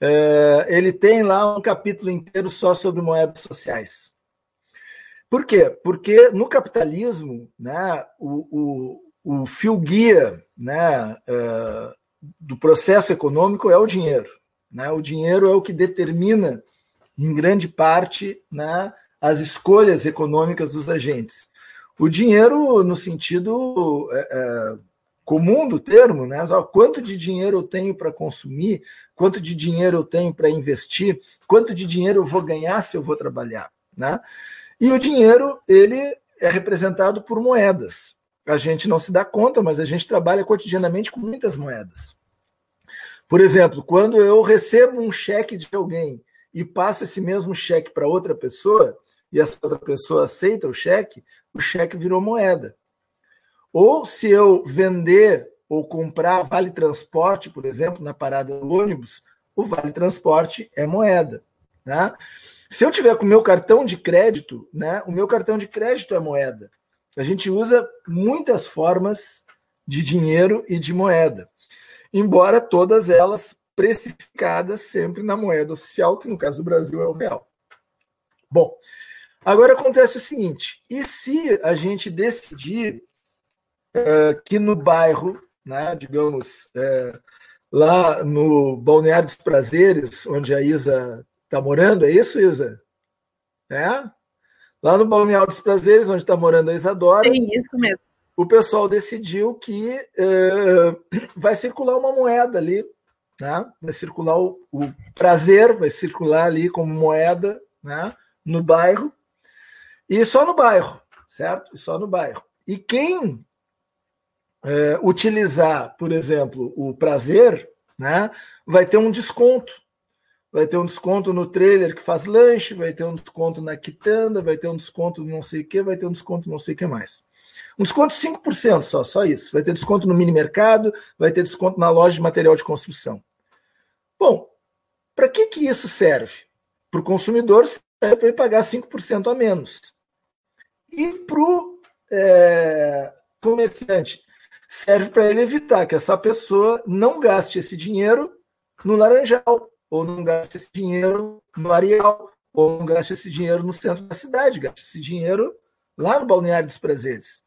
é, ele tem lá um capítulo inteiro só sobre moedas sociais. Por quê? Porque no capitalismo, né, o, o fio guia né, uh, do processo econômico é o dinheiro. Né? O dinheiro é o que determina, em grande parte, né, as escolhas econômicas dos agentes. O dinheiro, no sentido é, é, comum do termo, né? Quanto de dinheiro eu tenho para consumir, quanto de dinheiro eu tenho para investir, quanto de dinheiro eu vou ganhar se eu vou trabalhar, né? E o dinheiro, ele é representado por moedas. A gente não se dá conta, mas a gente trabalha cotidianamente com muitas moedas. Por exemplo, quando eu recebo um cheque de alguém e passo esse mesmo cheque para outra pessoa, e essa outra pessoa aceita o cheque, o cheque virou moeda. Ou se eu vender ou comprar vale transporte, por exemplo, na parada do ônibus, o vale transporte é moeda. Né? Se eu tiver com o meu cartão de crédito, né, o meu cartão de crédito é moeda. A gente usa muitas formas de dinheiro e de moeda embora todas elas precificadas sempre na moeda oficial, que no caso do Brasil é o real. Bom, agora acontece o seguinte: e se a gente decidir uh, que no bairro, né, digamos, uh, lá no Balneário dos Prazeres, onde a Isa está morando, é isso, Isa? É? Lá no Balneário dos Prazeres, onde está morando a Isadora. É isso mesmo o pessoal decidiu que uh, vai circular uma moeda ali, né? vai circular o, o, prazer, vai circular ali como moeda né? no bairro, e só no bairro, certo? Só no bairro. E quem uh, utilizar, por exemplo, o prazer, né? vai ter um desconto. Vai ter um desconto no trailer que faz lanche, vai ter um desconto na quitanda, vai ter um desconto não sei o que, vai ter um desconto não sei o que mais. Um desconto de 5% só, só isso. Vai ter desconto no mini mercado, vai ter desconto na loja de material de construção. Bom, para que, que isso serve? Para o consumidor, serve para ele pagar 5% a menos. E para o é, comerciante, serve para ele evitar que essa pessoa não gaste esse dinheiro no Laranjal, ou não gaste esse dinheiro no Areal, ou não gaste esse dinheiro no centro da cidade, gaste esse dinheiro lá no Balneário dos Prazeres.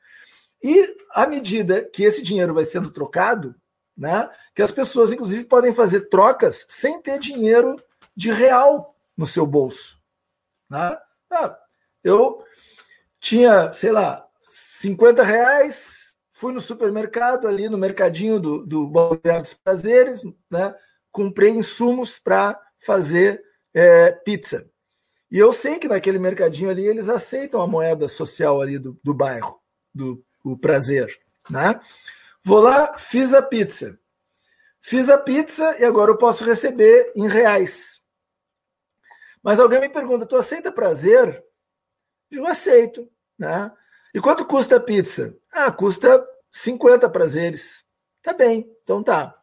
E à medida que esse dinheiro vai sendo trocado, né, que as pessoas, inclusive, podem fazer trocas sem ter dinheiro de real no seu bolso. Né? Ah, eu tinha, sei lá, 50 reais, fui no supermercado, ali no mercadinho do, do Balneário dos Prazeres, né, comprei insumos para fazer é, pizza. E eu sei que naquele mercadinho ali eles aceitam a moeda social ali do, do bairro, do, o prazer. Né? Vou lá, fiz a pizza. Fiz a pizza e agora eu posso receber em reais. Mas alguém me pergunta: tu aceita prazer? Eu aceito. Né? E quanto custa a pizza? Ah, custa 50 prazeres. Tá bem, então tá.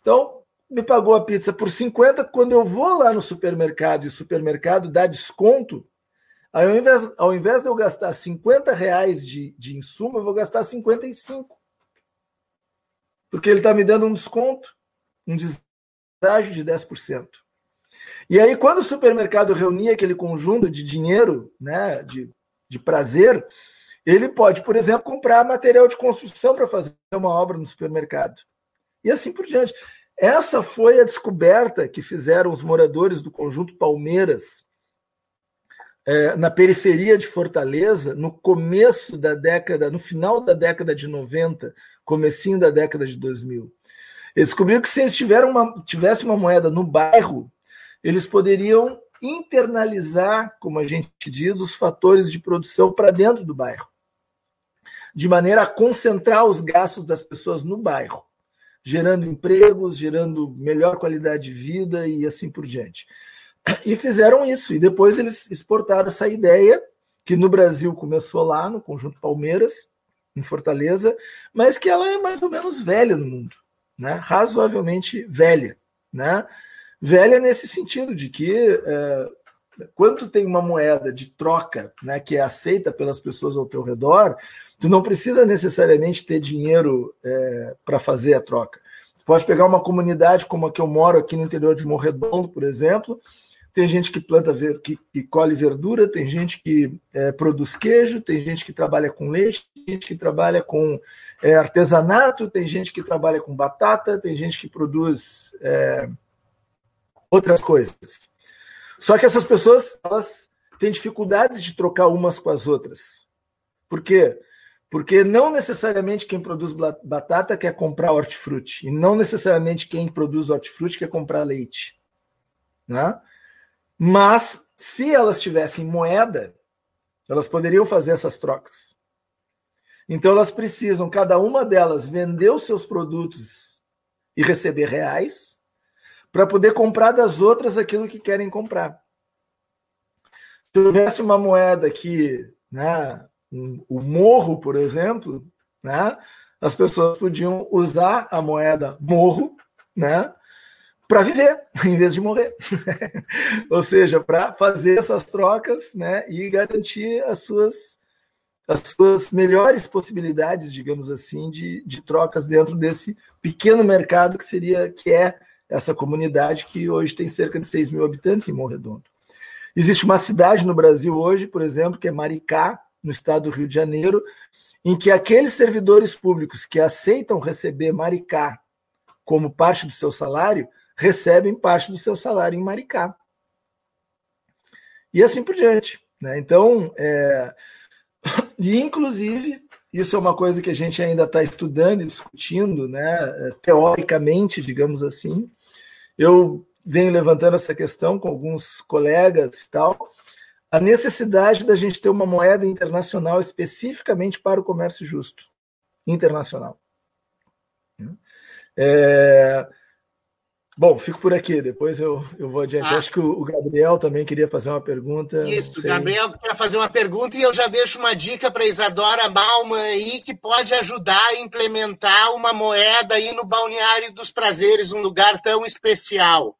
Então, me pagou a pizza por 50. Quando eu vou lá no supermercado e o supermercado dá desconto, ao invés, ao invés de eu gastar 50 reais de, de insumo, eu vou gastar 55. Porque ele está me dando um desconto, um deságio de 10%. E aí, quando o supermercado reunia aquele conjunto de dinheiro, né, de, de prazer, ele pode, por exemplo, comprar material de construção para fazer uma obra no supermercado. E assim por diante. Essa foi a descoberta que fizeram os moradores do conjunto Palmeiras é, na periferia de Fortaleza, no começo da década, no final da década de 90, comecinho da década de 2000. Eles descobriram que se eles uma, tivessem uma moeda no bairro, eles poderiam internalizar, como a gente diz, os fatores de produção para dentro do bairro, de maneira a concentrar os gastos das pessoas no bairro, gerando empregos, gerando melhor qualidade de vida e assim por diante. E fizeram isso. E depois eles exportaram essa ideia, que no Brasil começou lá, no Conjunto Palmeiras, em Fortaleza, mas que ela é mais ou menos velha no mundo, né? razoavelmente velha. Né? Velha nesse sentido de que é, quando tem uma moeda de troca né, que é aceita pelas pessoas ao teu redor, tu não precisa necessariamente ter dinheiro é, para fazer a troca. Tu pode pegar uma comunidade como a que eu moro aqui no interior de Morredondo, por exemplo, tem gente que planta ver, que, que colhe verdura, tem gente que é, produz queijo, tem gente que trabalha com leite, tem gente que trabalha com é, artesanato, tem gente que trabalha com batata, tem gente que produz é, outras coisas. Só que essas pessoas elas têm dificuldades de trocar umas com as outras. Por quê? Porque não necessariamente quem produz batata quer comprar hortifruti, e não necessariamente quem produz hortifruti quer comprar leite. Né? Mas, se elas tivessem moeda, elas poderiam fazer essas trocas. Então, elas precisam, cada uma delas, vender os seus produtos e receber reais, para poder comprar das outras aquilo que querem comprar. Se houvesse uma moeda que né, o morro, por exemplo, né, as pessoas podiam usar a moeda morro né, para viver, [laughs] em vez de morrer. [laughs] Ou seja, para fazer essas trocas né, e garantir as suas, as suas melhores possibilidades, digamos assim, de, de trocas dentro desse pequeno mercado que seria que é essa comunidade que hoje tem cerca de 6 mil habitantes em Morredondo. Existe uma cidade no Brasil hoje, por exemplo, que é Maricá, no estado do Rio de Janeiro, em que aqueles servidores públicos que aceitam receber Maricá como parte do seu salário, recebem parte do seu salário em Maricá. E assim por diante. Né? Então, é... [coughs] e inclusive, isso é uma coisa que a gente ainda está estudando e discutindo, né? teoricamente, digamos assim. Eu venho levantando essa questão com alguns colegas e tal, a necessidade da gente ter uma moeda internacional especificamente para o comércio justo internacional. É... Bom, fico por aqui, depois eu, eu vou adiante. Ah. Acho que o, Gabriel também queria fazer uma pergunta. Isso, o Gabriel quer fazer uma pergunta e eu já deixo uma dica para Isadora Malman aí, que pode ajudar a implementar uma moeda aí no Balneário dos Prazeres, um lugar tão especial.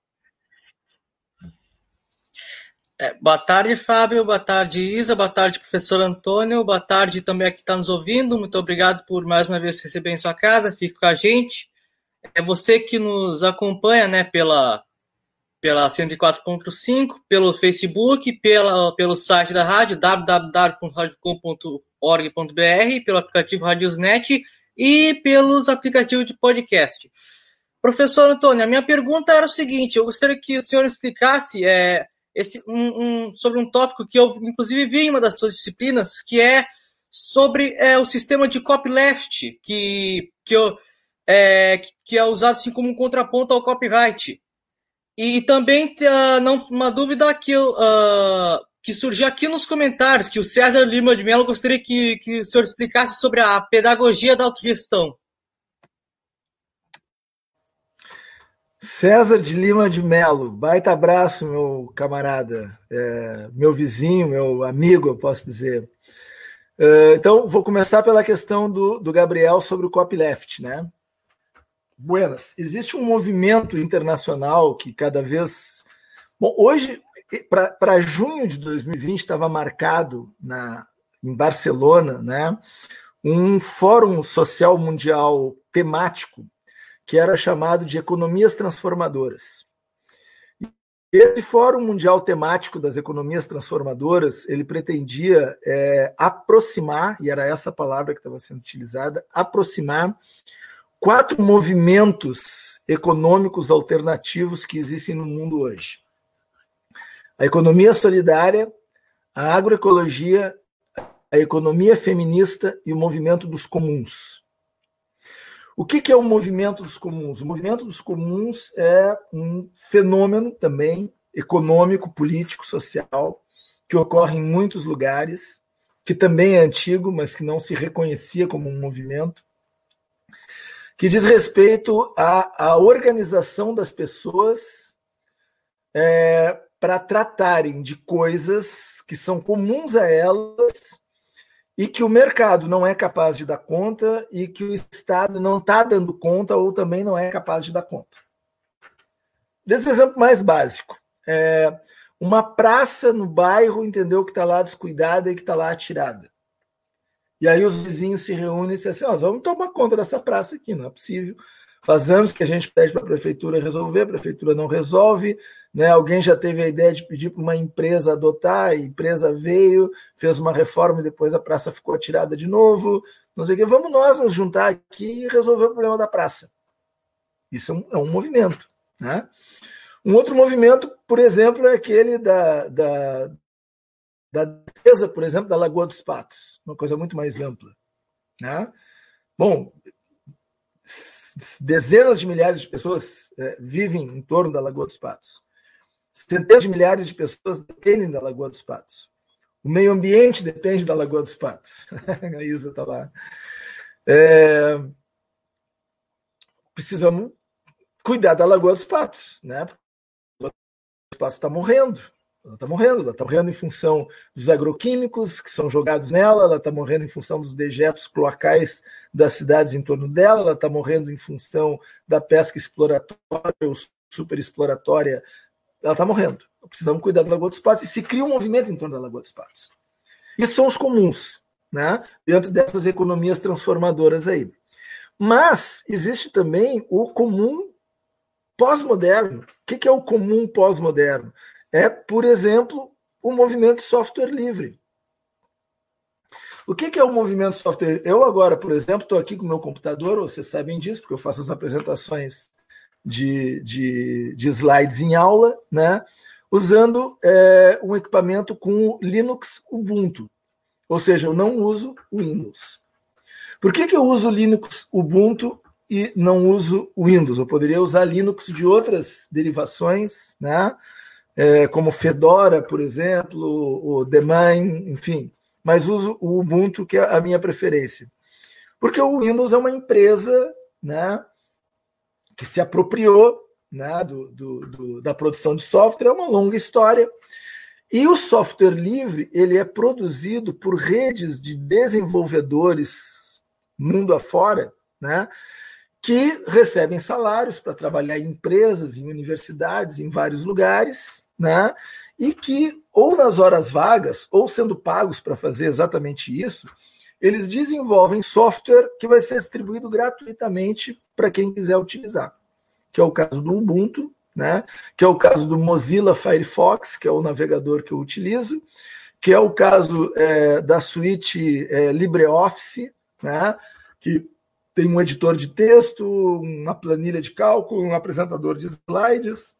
É, boa tarde, Fábio. Boa tarde, Isa. Boa tarde, professor Antônio. Boa tarde também a que está nos ouvindo. Muito obrigado por mais uma vez receber em sua casa. Fique com a gente. É você que nos acompanha né, pela, pela 104.5, pelo Facebook, pela, pelo site da rádio, www.radiocom.org.br, pelo aplicativo Radiosnet e pelos aplicativos de podcast. Professor Antônio, a minha pergunta era o seguinte: eu gostaria que o senhor explicasse. É, esse, um, um, sobre um tópico que eu, inclusive, vi em uma das suas disciplinas, que é sobre é, o sistema de copyleft, que, que, eu, é, que é usado assim, como um contraponto ao copyright. E também uh, não, uma dúvida que, uh, que surgiu aqui nos comentários, que o César Lima de Mello gostaria que, que o senhor explicasse sobre a pedagogia da autogestão. César de Lima de Melo, baita abraço, meu camarada, é, meu vizinho, meu amigo, eu posso dizer. Uh, então, vou começar pela questão do, do Gabriel sobre o copyleft, né? Buenas, existe um movimento internacional que cada vez. Bom, hoje, para junho de 2020, estava marcado na, em Barcelona, né? Um fórum social mundial temático que era chamado de Economias Transformadoras. Esse Fórum Mundial Temático das Economias Transformadoras, ele pretendia é, aproximar, e era essa palavra que estava sendo utilizada, aproximar quatro movimentos econômicos alternativos que existem no mundo hoje. A economia solidária, a agroecologia, a economia feminista e o movimento dos comuns. O que, é o movimento dos comuns? O movimento dos comuns é um fenômeno também econômico, político, social, que ocorre em muitos lugares, que também é antigo, mas que não se reconhecia como um movimento, que diz respeito à, à organização das pessoas é, para tratarem de coisas que são comuns a elas e que o mercado não é capaz de dar conta e que o Estado não está dando conta ou também não é capaz de dar conta. Desse exemplo mais básico. É uma praça no bairro, entendeu, que está lá descuidada e que está lá atirada. E aí os vizinhos se reúnem e dizem assim, vamos tomar conta dessa praça aqui, não é possível. Faz anos que a gente pede para a prefeitura resolver, a prefeitura não resolve, né? Alguém já teve a ideia de pedir para uma empresa adotar, a empresa veio, fez uma reforma e depois a praça ficou atirada de novo. Não sei o que. Vamos nós nos juntar aqui e resolver o problema da praça. Isso é um, é um movimento. Né? Um outro movimento, por exemplo, é aquele da, da, da defesa, por exemplo, da Lagoa dos Patos, uma coisa muito mais ampla. Né? Bom, dezenas de milhares de pessoas é, vivem em torno da Lagoa dos Patos. Centenas de milhares de pessoas dependem da Lagoa dos Patos. O meio ambiente depende da Lagoa dos Patos. [laughs] A Isa está lá. É... Precisamos cuidar da Lagoa dos Patos, né? A Lagoa dos Patos está morrendo. Ela está morrendo, ela está morrendo em função dos agroquímicos que são jogados nela, ela está morrendo em função dos dejetos cloacais das cidades em torno dela, ela está morrendo em função da pesca exploratória ou superexploratória, ela está morrendo. Precisamos cuidar da Lagoa dos Patos e se cria um movimento em torno da Lagoa dos Patos. Isso são os comuns, né? dentro dessas economias transformadoras aí. Mas existe também o comum pós-moderno. O que é o comum pós-moderno? é, por exemplo, o movimento software livre. O que é o movimento software? Eu agora, por exemplo, estou aqui com o meu computador, vocês sabem disso, porque eu faço as apresentações de, de, de slides em aula, né? usando é, um equipamento com Linux Ubuntu. Ou seja, eu não uso Windows. Por que, que eu uso Linux Ubuntu e não uso Windows? Eu poderia usar Linux de outras derivações, né? é, como Fedora, por exemplo, o Daemon, enfim, mas uso o Ubuntu, que é a minha preferência. Porque o Windows é uma empresa né, que se apropriou né, do, do, do, da produção de software, é uma longa história. E o software livre ele é produzido por redes de desenvolvedores mundo afora, né, que recebem salários para trabalhar em empresas, em universidades, em vários lugares, né? E que, ou nas horas vagas, ou sendo pagos para fazer exatamente isso, eles desenvolvem software que vai ser distribuído gratuitamente para quem quiser utilizar. Que é o caso do Ubuntu, né? que é o caso do Mozilla Firefox, que é o navegador que eu utilizo, que é o caso é, da suíte é, LibreOffice, né? que tem um editor de texto, uma planilha de cálculo, um apresentador de slides,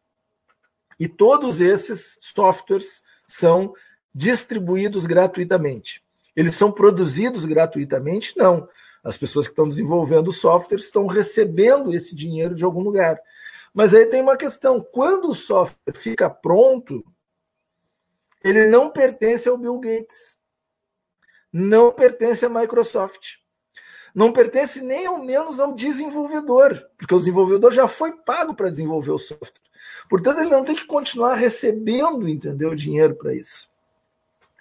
e todos esses softwares são distribuídos gratuitamente. Eles são produzidos gratuitamente? Não. As pessoas que estão desenvolvendo o software estão recebendo esse dinheiro de algum lugar. Mas aí tem uma questão: quando o software fica pronto, ele não pertence ao Bill Gates, não pertence à Microsoft, não pertence nem ao menos ao desenvolvedor, porque o desenvolvedor já foi pago para desenvolver o software. Portanto, ele não tem que continuar recebendo, entendeu, dinheiro para isso.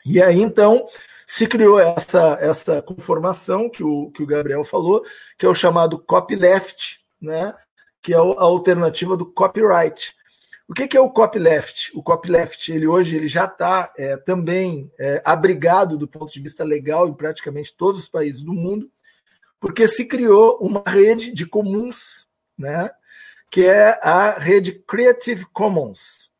E aí, então, se criou essa, essa conformação que o, que o Gabriel falou, que é o chamado copyleft, né? que é a alternativa do copyright. O que, que é o copyleft? O copyleft, ele hoje ele já está é, também é, abrigado do ponto de vista legal em praticamente todos os países do mundo, porque se criou uma rede de comuns, né? que é a rede Creative Commons.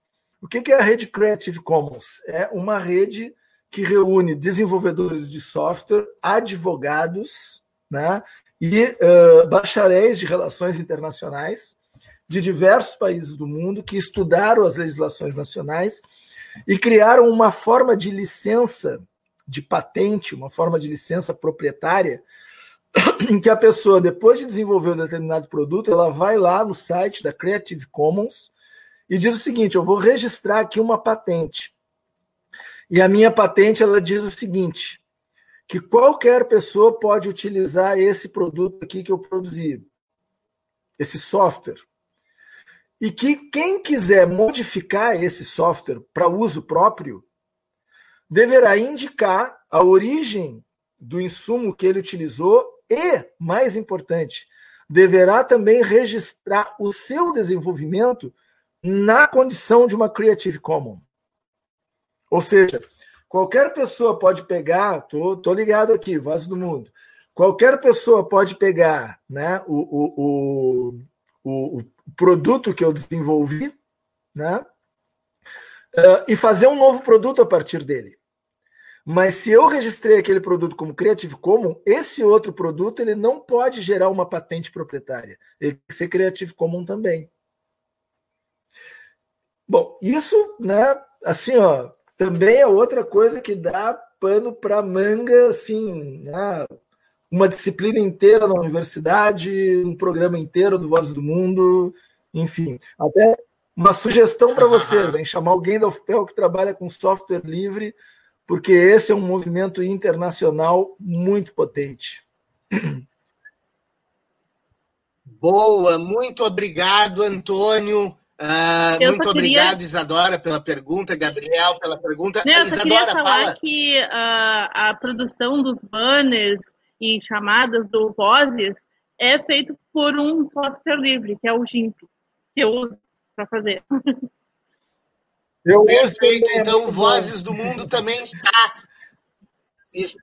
O que é a rede Creative Commons? É uma rede que reúne desenvolvedores de software, advogados né, e uh, bacharéis de relações internacionais de diversos países do mundo que estudaram as legislações nacionais e criaram uma forma de licença de patente, uma forma de licença proprietária [clears throat] em que a pessoa, depois de desenvolver um determinado produto, ela vai lá no site da Creative Commons e diz o seguinte: eu vou registrar aqui uma patente. E a minha patente ela diz o seguinte: que qualquer pessoa pode utilizar esse produto aqui que eu produzi, esse software. E que quem quiser modificar esse software para uso próprio deverá indicar a origem do insumo que ele utilizou e, mais importante, deverá também registrar o seu desenvolvimento na condição de uma Creative Commons. Ou seja, qualquer pessoa pode pegar, tô, tô ligado aqui, voz do mundo. Qualquer pessoa pode pegar né, o, o, o, o produto que eu desenvolvi né, uh, e fazer um novo produto a partir dele. Mas se eu registrei aquele produto como Creative Commons, esse outro produto ele não pode gerar uma patente proprietária. Ele tem que ser Creative Commons também. Bom, isso, né, assim, ó, também é outra coisa que dá pano para manga, assim, né, uma disciplina inteira na universidade, um programa inteiro do Vozes do Mundo, enfim. Até uma sugestão para vocês, em chamar alguém da UFPEL que trabalha com software livre, porque esse é um movimento internacional muito potente. Boa, muito obrigado, Antônio. Uh, muito obrigado, queria... Isadora, pela pergunta, Gabriel, pela pergunta. Não, eu Isadora, falar fala. que uh, a produção dos banners e chamadas do Vozes é feito por um software livre, que é o GIMP, que eu uso para fazer. [laughs] Eu Perfeito, então o Vozes do Mundo também está.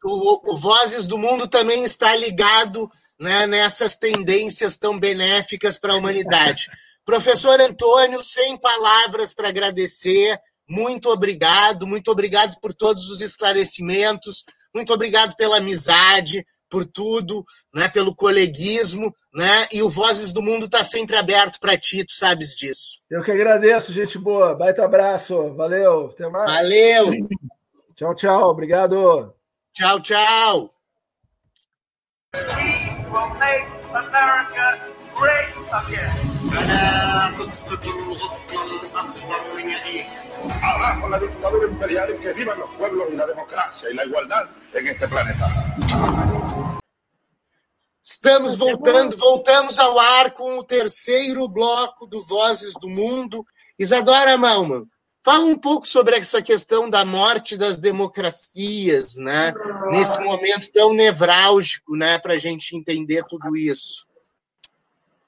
O, o Vozes do Mundo também está ligado né, nessas tendências tão benéficas para a humanidade. Professor Antônio, sem palavras para agradecer, muito obrigado, muito obrigado por todos os esclarecimentos, muito obrigado pela amizade, por tudo, né, pelo coleguismo, né? E o Vozes do Mundo está sempre aberto para ti, tu sabes disso. Eu que agradeço, gente boa. Baita abraço. Valeu. Até mais. Valeu. Tchau, tchau. Obrigado. Tchau, tchau. Abajo la dictadura imperial y que vivan los pueblos y la democracia y la igualdad en este planeta. Estamos voltando, voltamos ao ar com o terceiro bloco do Vozes do Mundo. Isadora Malman, fala um pouco sobre essa questão da morte das democracias, né? Nesse momento tão nevrálgico, né, para a gente entender tudo isso.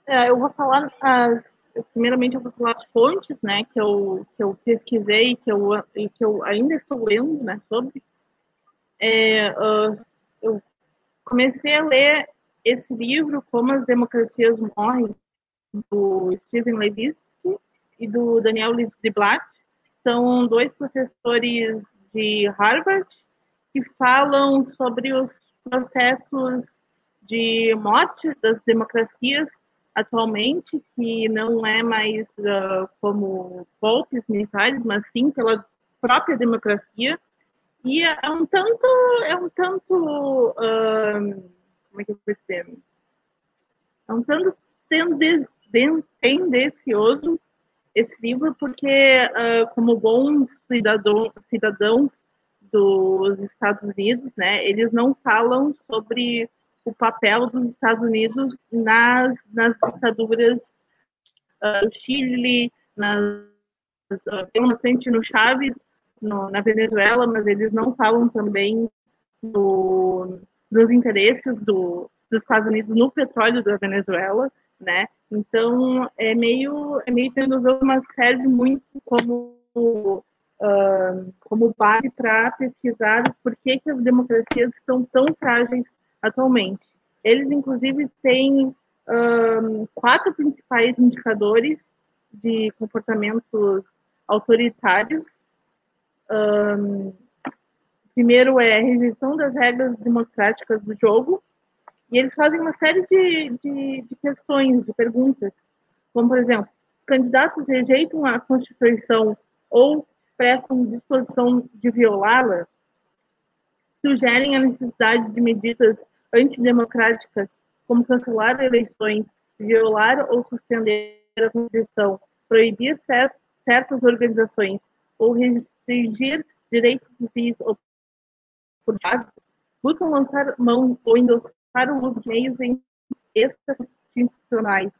É, eu vou falar as, primeiramente eu vou falar as fontes, né, que eu que eu pesquisei, que eu e que eu ainda estou lendo, né, sobre. É, uh, eu comecei a ler esse livro, Como as Democracias Morrem, do Steven Levitsky e do Daniel Ziblatt, são dois professores de Harvard que falam sobre os processos de morte das democracias atualmente, que não é mais uh, como golpes militares, mas sim pela própria democracia. E é um tanto, é um tanto, uh, como é que eu vou dizer? É um tanto tendencioso esse livro, porque uh, como bons cidadão, cidadãos dos Estados Unidos, né, eles não falam sobre o papel dos Estados Unidos nas, nas ditaduras uh, Chile, nas, uh, tem uma frente no Chaves, na Venezuela, mas eles não falam também do, dos interesses do, dos Estados Unidos no petróleo da Venezuela, né? Então é meio é meio tendencioso, mas serve muito como uh, como base para pesquisar por que, que as democracias estão tão frágeis atualmente. Eles, inclusive, têm um, quatro principais indicadores de comportamentos autoritários. Um, primeiro é a rejeição das regras democráticas do jogo, e eles fazem uma série de, de, de questões, de perguntas, como, por exemplo, candidatos rejeitam a Constituição ou expressam disposição de violá-la, sugerem a necessidade de medidas antidemocráticas, como cancelar eleições, violar ou suspender a Constituição, proibir certas organizações ou restringir direitos civis ou políticos, buscam lançar mão ou endossar o uso de meios extra-institucionais,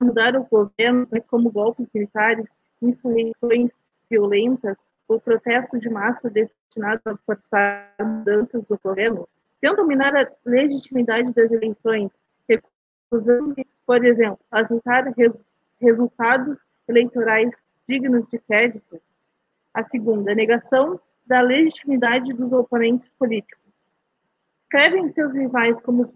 mudar o governo, como golpes militares, insurreições violentas ou protestos de massa destinados a forçar mudanças do governo, tentam minar a legitimidade das eleições, recusando, por exemplo, aceitar resultados eleitorais dignos de crédito. A segunda, a negação da legitimidade dos oponentes políticos. Escrevem seus rivais como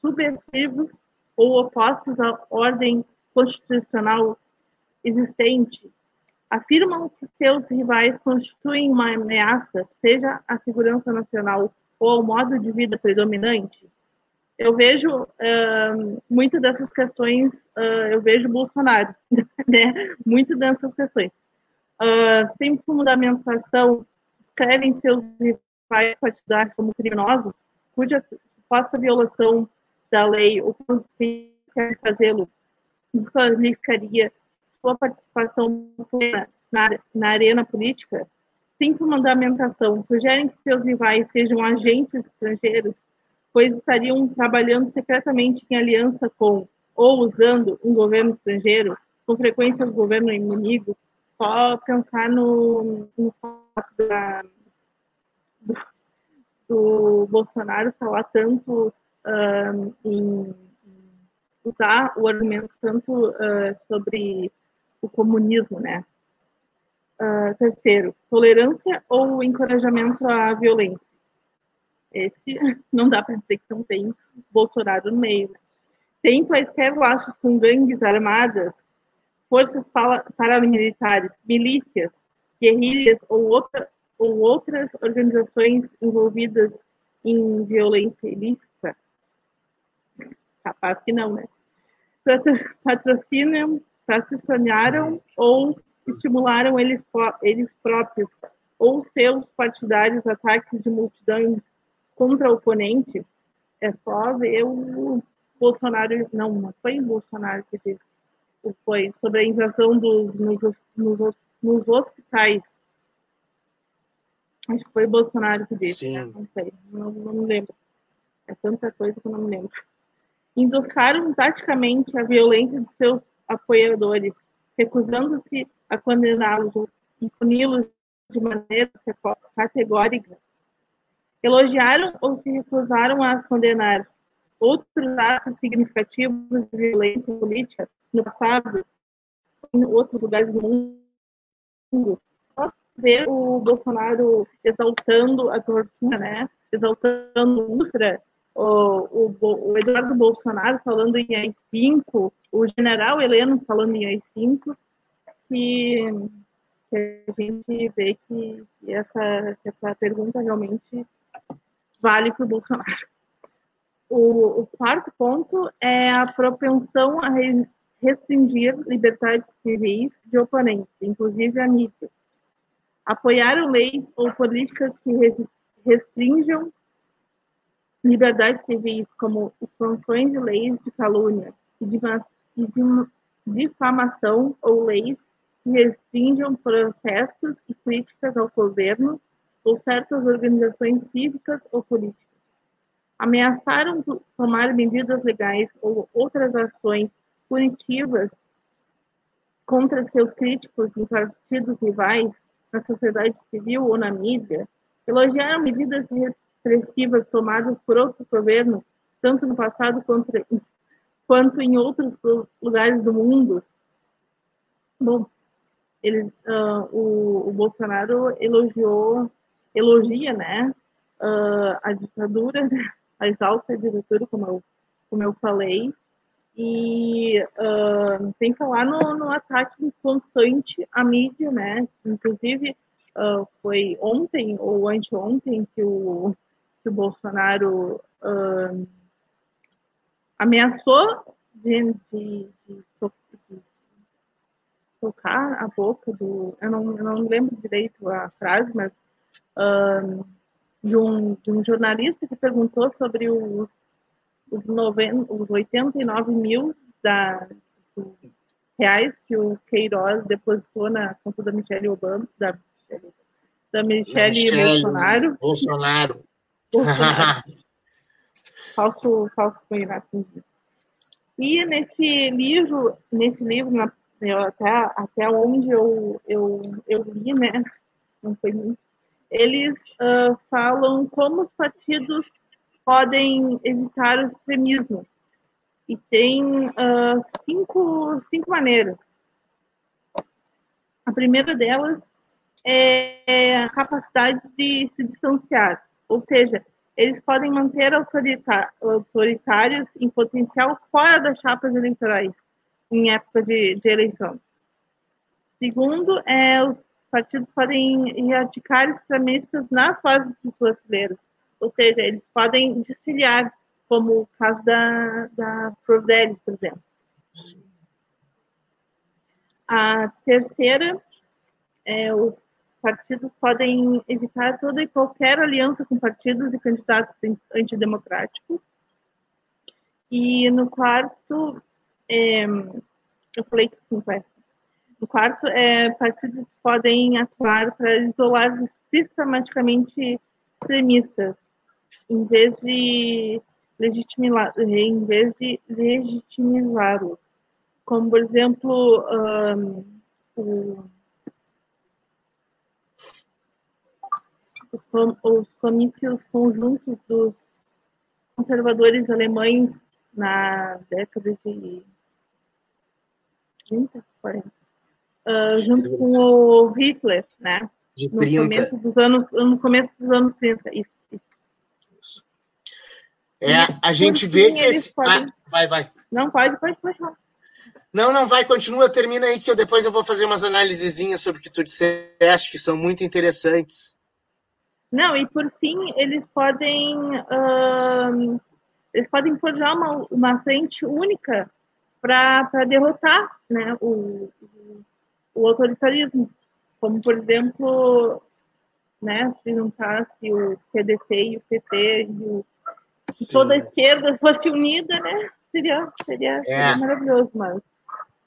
subversivos ou opostos à ordem constitucional existente. Afirmam que seus rivais constituem uma ameaça, seja à segurança nacional ou ao modo de vida predominante, eu vejo uh, muito dessas questões, uh, eu vejo Bolsonaro, [laughs] né? Muito dessas questões. Uh, sem fundamentação, escrevem seus rivais partidários como criminosos, cuja suposta violação da lei ou de fazê-lo desqualificaria sua participação na, na arena política? Sem fundamentação, sugerem que seus rivais sejam agentes estrangeiros, pois estariam trabalhando secretamente em aliança com ou usando um governo estrangeiro, com frequência o governo inimigo, só pensar no, no fato da, do, do Bolsonaro falar tanto em usar o argumento tanto uh, sobre o comunismo, né? Uh, terceiro, tolerância ou encorajamento à violência. Esse [laughs] não dá para dizer que não tem Bolsonaro no meio. Né? Tem quaisquer laços com gangues armadas, forças paramilitares, milícias, guerrilhas ou, outra, ou outras organizações envolvidas em violência ilícita? Capaz que não, né? Patrocinam, patrocinaram ou estimularam eles, eles próprios ou seus partidários ataques de multidões contra oponentes? É só ver o Bolsonaro, não, não foi o Bolsonaro que disse, foi sobre a invasão dos, nos, nos, nos hospitais. Acho que foi o Bolsonaro que disse, né? não sei, não, não me lembro. É tanta coisa que eu não me lembro endossaram taticamente a violência de seus apoiadores, recusando-se a condená-los e puni-los de maneira categórica. Elogiaram ou se recusaram a condenar outros atos significativos de violência política no passado, em outros lugares do mundo. Só ver o Bolsonaro exaltando a tortura, né? exaltando a Ustra, o, o, o, Eduardo Bolsonaro falando em AI-5, o general Heleno falando em AI-5, que, que, a gente vê que, essa, que essa pergunta realmente vale para o Bolsonaro. O, quarto ponto é a propensão a restringir liberdades civis de oponentes, inclusive a mídia. Apoiaram leis ou políticas que restringam liberdades civis, como expansões de leis de calúnia e de difamação ou leis que restringam protestos e críticas ao governo ou certas organizações cívicas ou políticas. Ameaçaram tomar medidas legais ou outras ações punitivas contra seus críticos em partidos rivais, na sociedade civil ou na mídia, elogiaram medidas repressivas tomadas por outros governos, tanto no passado quanto, quanto em outros lugares do mundo. Bom, eles, uh, o, o, Bolsonaro elogiou, elogia, né, uh, a ditadura, [laughs] a exalta ditadura, como eu, como eu falei, e uh, tem que falar no, no ataque constante à mídia, né, inclusive foi ontem ou anteontem que o que o Bolsonaro ameaçou de, de, de, tocar a boca do. Eu não, eu não lembro direito a frase, mas uh, de, um, de um jornalista que perguntou sobre os, os, noven, os 89 mil da, reais que o Queiroz depositou na conta da Michelle Obama, da, da Michelle, Michelle Bolsonaro. Bolsonaro. falso, falso candidato. E nesse livro, nesse livro, na, eu, até, até onde eu, eu, eu li, né? Não foi muito. Eles uh, falam como os partidos podem evitar o extremismo. E tem uh, cinco, cinco maneiras. A primeira delas é a capacidade de se distanciar ou seja, eles podem manter autoritários em potencial fora das chapas eleitorais, em época de, de eleição. Segundo, é, os partidos podem erradicar extremistas nas fases dos brasileiros, ou seja, eles podem desfiliar, como o caso da, da Provelli, por exemplo. A terceira é os partidos podem evitar toda e qualquer aliança com partidos e candidatos antidemocráticos. E no quarto, é, eu falei que sim, parece. No quarto, é, partidos podem atuar para isolar sistematicamente extremistas, em vez de legitimizá-los, em vez de legitimizá-los. Como, por exemplo, um, o, os, os comícios conjuntos dos conservadores alemães na década de 30, 40, uh, junto com o Hitler, né? De no 30. começo dos anos, no começo dos anos 30, isso. isso. É, a gente vê que esse. podem- Ah, vai, vai. Não, pode, pode, pode. Não, não, vai, continua, termina aí, que eu depois eu vou fazer umas análisezinhas sobre o que tu disseste, que são muito interessantes. Não, e por fim, eles podem ahn, eles podem forjar uma, uma frente única para derrotar né, o, o, autoritarismo. Como, por exemplo, né, se juntasse o PDT e o PT e, o, e toda a esquerda fosse unida, né, seria, seria, seria É. maravilhoso, mas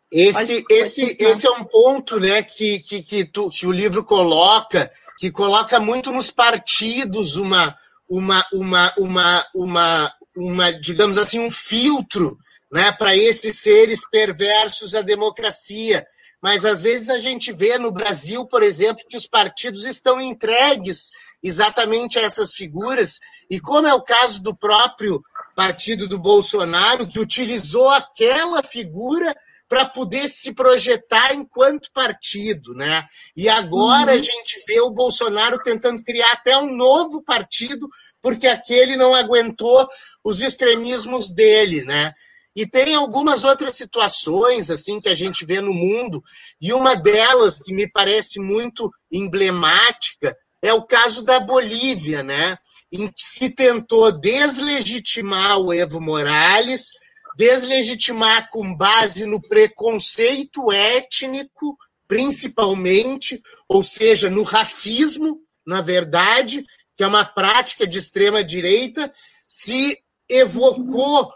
Esse, Pode- esse, esse é um ponto né, que, que, que, tu- que o livro coloca, que coloca muito nos partidos uma, uma, uma, uma, uma, uma digamos assim, um filtro né, para esses seres perversos à democracia. Mas às vezes a gente vê no Brasil, por exemplo, que os partidos estão entregues exatamente a essas figuras, e como é o caso do próprio partido do Bolsonaro, que utilizou aquela figura para poder se projetar enquanto partido, né? E agora a gente vê o Bolsonaro tentando criar até um novo partido, porque aquele não aguentou os extremismos dele, né? E tem algumas outras situações assim que a gente vê no mundo, e uma delas que me parece muito emblemática é o caso da Bolívia, né? Em que se tentou deslegitimar o Evo Morales, deslegitimar com base no preconceito étnico, principalmente, ou seja, no racismo, na verdade, que é uma prática de extrema direita, se evocou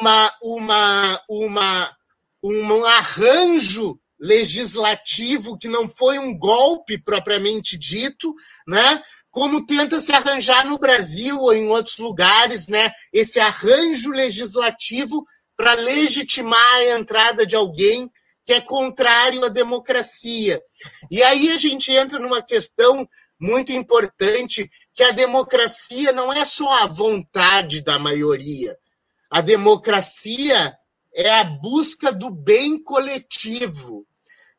uma, uma, uma, um arranjo legislativo que não foi um golpe propriamente dito, né? Como tenta se arranjar no Brasil ou em outros lugares, né? Esse arranjo legislativo para legitimar a entrada de alguém que é contrário à democracia. E aí a gente entra numa questão muito importante que a democracia não é só a vontade da maioria. A democracia é a busca do bem coletivo.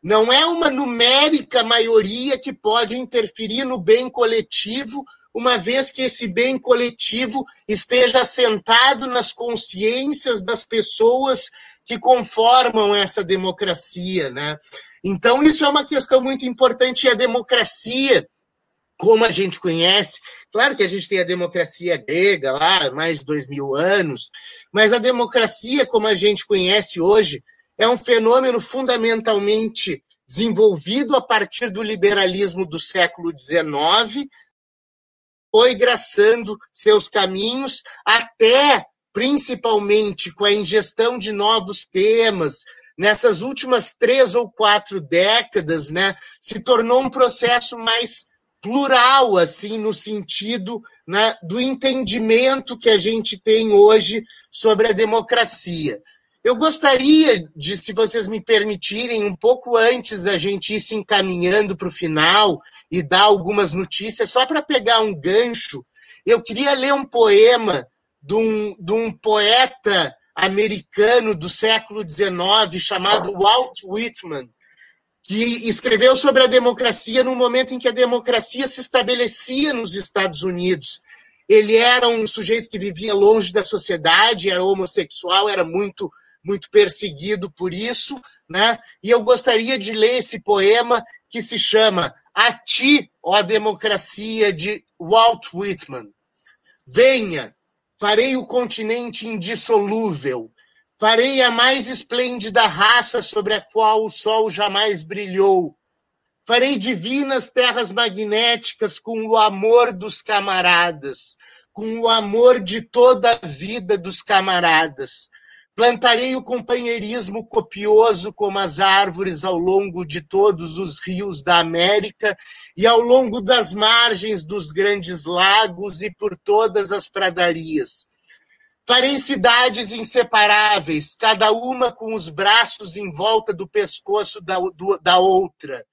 Não é uma numérica maioria que pode interferir no bem coletivo, uma vez que esse bem coletivo esteja assentado nas consciências das pessoas que conformam essa democracia, né? Então isso é uma questão muito importante e a democracia, como a gente conhece, claro que a gente tem a democracia grega lá, mais de dois mil anos, mas a democracia, como a gente conhece hoje, é um fenômeno fundamentalmente desenvolvido a partir do liberalismo do século XIX, foi graçando seus caminhos até, principalmente, com a ingestão de novos temas, nessas últimas três ou quatro décadas, né, se tornou um processo mais plural, assim, no sentido né, do entendimento que a gente tem hoje sobre a democracia. Eu gostaria de, se vocês me permitirem, um pouco antes da gente ir se encaminhando para o final e dar algumas notícias, só para pegar um gancho, eu queria ler um poema de um, de um poeta americano do século XIX chamado Walt Whitman, que escreveu sobre a democracia no momento em que a democracia se estabelecia nos Estados Unidos. Ele era um sujeito que vivia longe da sociedade, era homossexual, era muito muito perseguido por isso, né? E eu gostaria de ler esse poema que se chama A ti, ó democracia de Walt Whitman. Venha, farei o continente indissolúvel, farei a mais esplêndida raça sobre a qual o sol jamais brilhou. Farei divinas terras magnéticas com o amor dos camaradas, com o amor de toda a vida dos camaradas. Plantarei o companheirismo copioso como as árvores ao longo de todos os rios da América e ao longo das margens dos grandes lagos e por todas as pradarias. Farei cidades inseparáveis, cada uma com os braços em volta do pescoço da, do, da outra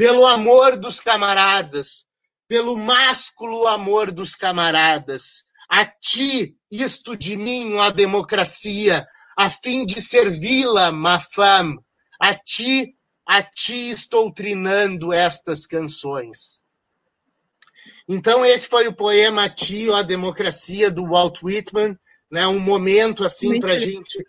pelo amor dos camaradas, pelo másculo amor dos camaradas. A ti, isto de mim, a democracia, a fim de servi-la, ma femme. A ti, a ti estou trinando estas canções. Então, esse foi o poema A Ti, a Democracia, do Walt Whitman, né? um momento assim para a gente